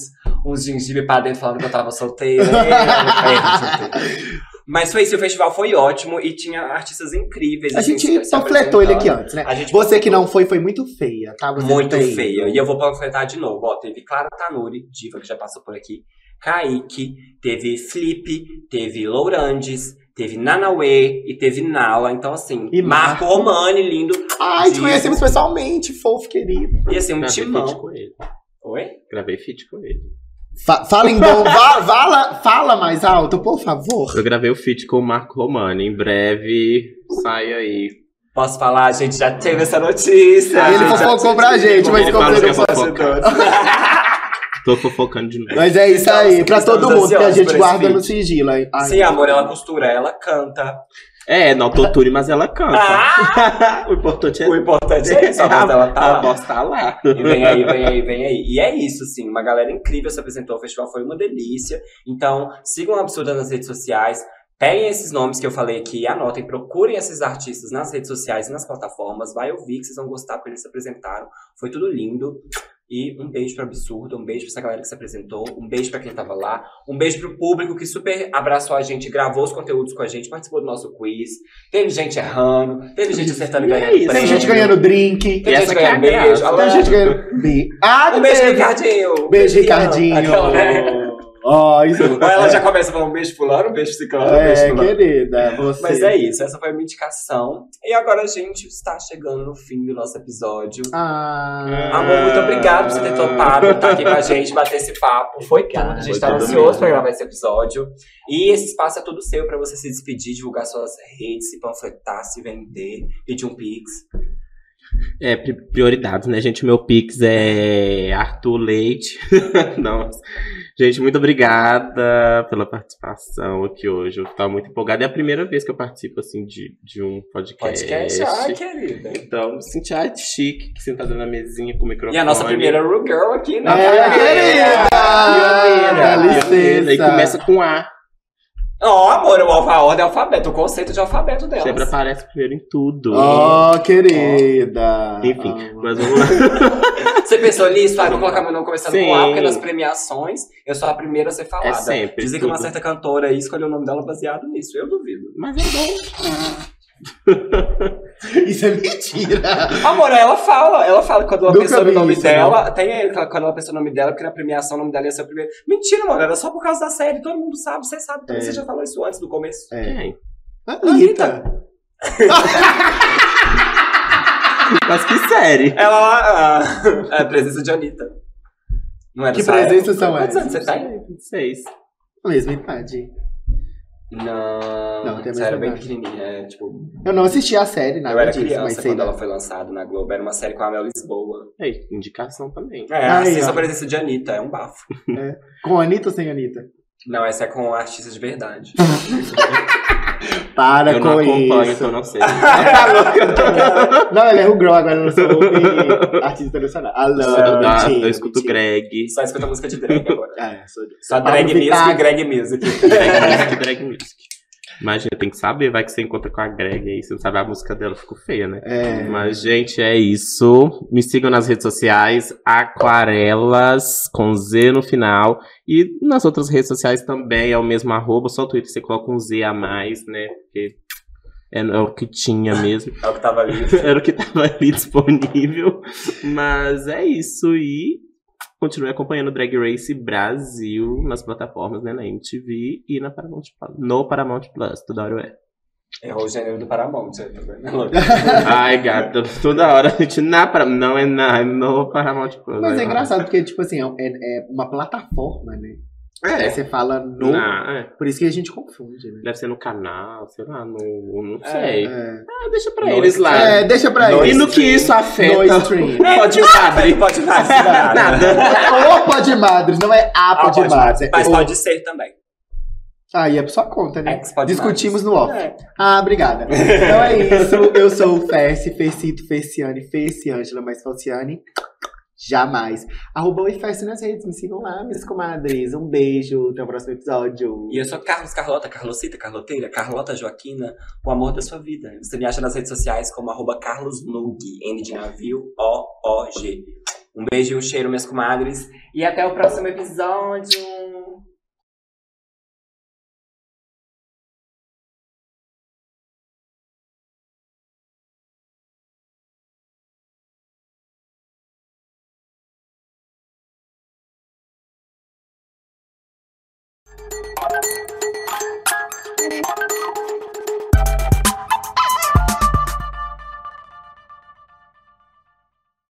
uns gengibre pra dentro falando que eu tava solteira. Solteira. Mas foi isso, o festival foi ótimo e tinha artistas incríveis. A assim, gente se panfletou ele aqui antes, né? A gente Você que não foi, foi muito feia, tá? Você muito feia. E eu vou panfletar de novo. Ó, teve Clara Tanuri, diva que já passou por aqui. Kaique, teve Flip, teve Lourandes, teve Nanauê e teve Nala. Então, assim, E Marco. Romani, lindo. Ai, te conhecemos pessoalmente, fofo, querido. E assim, um timão. Oi? Gravei feat com ele. Fa- fala em bom, va- fala, fala mais alto, por favor. Eu gravei o feat com o Marco Romani. Em breve sai aí. Posso falar? A gente já teve essa notícia. Ele fofocou pra gente, mas Ele como ele não. Tô fofocando de novo. Mas é isso aí, pra todo mundo que a gente guarda no sigilo. Ai. Sim, amor, ela costura, ela canta. É, não autotune, mas ela canta. Ah! o importante é O importante é isso, a voz dela tá a lá. voz tá lá. E vem aí, vem aí, vem aí. E é isso, assim, uma galera incrível se apresentou. O festival foi uma delícia. Então, sigam o Absurda nas redes sociais. Peguem esses nomes que eu falei aqui, anotem, procurem esses artistas nas redes sociais e nas plataformas. Vai ouvir que vocês vão gostar porque eles se apresentaram. Foi tudo lindo. E um beijo pro Absurdo, um beijo pra essa galera que se apresentou, um beijo pra quem tava lá, um beijo pro público que super abraçou a gente, gravou os conteúdos com a gente, participou do nosso quiz. Teve gente errando, teve gente acertando e E é ganhando isso. Tem prêmio. gente ganhando drink. Tem gente é ganhando beijo. Tem gente ganhando. Ah, Um beijo. Ricardinho. Beijo, Ricardinho. Aquela, né? Ó, isso. Ou ela já começa falando um beijo fulano, um beijo ciclano, um beijo É, querida, você. Mas é isso, essa foi a minha indicação. E agora a gente está chegando no fim do nosso episódio. Ah, Amor, muito obrigado por você ter topado estar aqui com a gente, bater esse papo. Foi tudo. A gente estava ansioso para gravar esse episódio. E esse espaço é todo seu para você se despedir, divulgar suas redes, se panfletar, se vender, pedir um pix. É, pri- prioridades, né, gente? Meu Pix é Arthur Leite. Não, gente, muito obrigada pela participação aqui hoje. Eu tava muito empolgada. É a primeira vez que eu participo, assim, de, de um podcast. Podcast, ai, querida. Então, me senti ai, chique, sentada na mesinha com o microfone. E a nossa primeira Ru Girl aqui, né? É, querida! Licença. E começa com A. Ó, amor, o alfa- a ordem é alfabeto, o conceito de alfabeto delas. Sempre aparece primeiro em tudo. Ó, querida. Enfim, Ah, mas vamos lá. Você pensou nisso? Ah, vou colocar meu nome começando Sim. com A, porque nas premiações eu sou a primeira a ser falada. É sempre, Dizem que uma tudo. certa cantora aí escolheu o nome dela baseado nisso. Eu duvido. Mas é bom. Isso é mentira. Amor, ela fala, ela fala que quando ela Nunca pensou no nome isso, dela, tem aí, quando ela pensou no nome dela, porque na premiação o nome dela ia ser o primeiro. Mentira, mano, era só por causa da série, todo mundo sabe, você sabe, também, É. você já falou isso antes do começo. É. Quem? Anitta. Mas que série. Ela lá, ah, é a presença de Anitta. Não era Que só presença ela? são Quantos essas? anos você tem? 26. Mesma idade. Não, Não, tem a era mesma bem pequenininha, é, tipo, Eu não assisti a série, nada eu era disso, criança quando ela foi lançada na Globo. Era uma série com a Mel Lisboa. É, indicação também. É, Aí, assista ó. a presença de Anitta, é um bafo. Com Anitta ou sem Anitta? Não, essa é com artistas de verdade. Para eu com não acompanho, isso. então não sei. Não, ele é o Girl, agora eu sou artista internacional. Alô, eu, mentira, eu escuto mentira. Greg. Só escuta música de drag agora. É, sou Só Pablo drag music e Greg music. Greg music, Greg music. Imagina, tem que saber, vai que você encontra com a Greg aí, você não sabe a música dela, ficou feia, né? É. Mas, gente, é isso. Me sigam nas redes sociais, Aquarelas, com Z no final. E nas outras redes sociais também é o mesmo arroba, só o Twitter você coloca um Z a mais, né? Porque é, é o que tinha mesmo. É o que tava ali. Era o que tava ali disponível. Mas é isso. E continue acompanhando Drag Race Brasil nas plataformas, né? Na MTV e na Paramount Plus. No Paramount Plus, toda hora é. Errou o gênero do Paramount, tá vendo? Ai, gata, toda hora a gente na para não é na, é no Paramount Plus. Mas é Ai, engraçado, porque, tipo assim, é, é uma plataforma, né? Aí É. você fala no. Não, é. Por isso que a gente confunde, né? Deve ser no canal, sei lá, no. Não sei. É, Ah, deixa pra No eles lá. É, deixa pra No E eles. no que isso afeta? No stream. Pode padre. Pode mais, nada. Nada. O Pode Madres, não é a Ah, Pode pode Madres. mais. é Mas pode ser também. Aí é por sua conta, né? Discutimos mais. no off. É. Ah, obrigada. Então é isso. Eu sou o Fessi, Fecito, Feciane, Feciângela, mas Falciane. Jamais. Arroba o Fessi nas redes. Me sigam lá, minhas comadres. Um beijo. Até o próximo episódio. E eu sou Carlos Carlota, Carlosita, Carloteira, Carlota Joaquina, o amor da sua vida. Você me acha nas redes sociais como arroba Carlos Nug, N de navio, O-O-G. Um beijo e um cheiro, minhas comadres. E até o próximo episódio.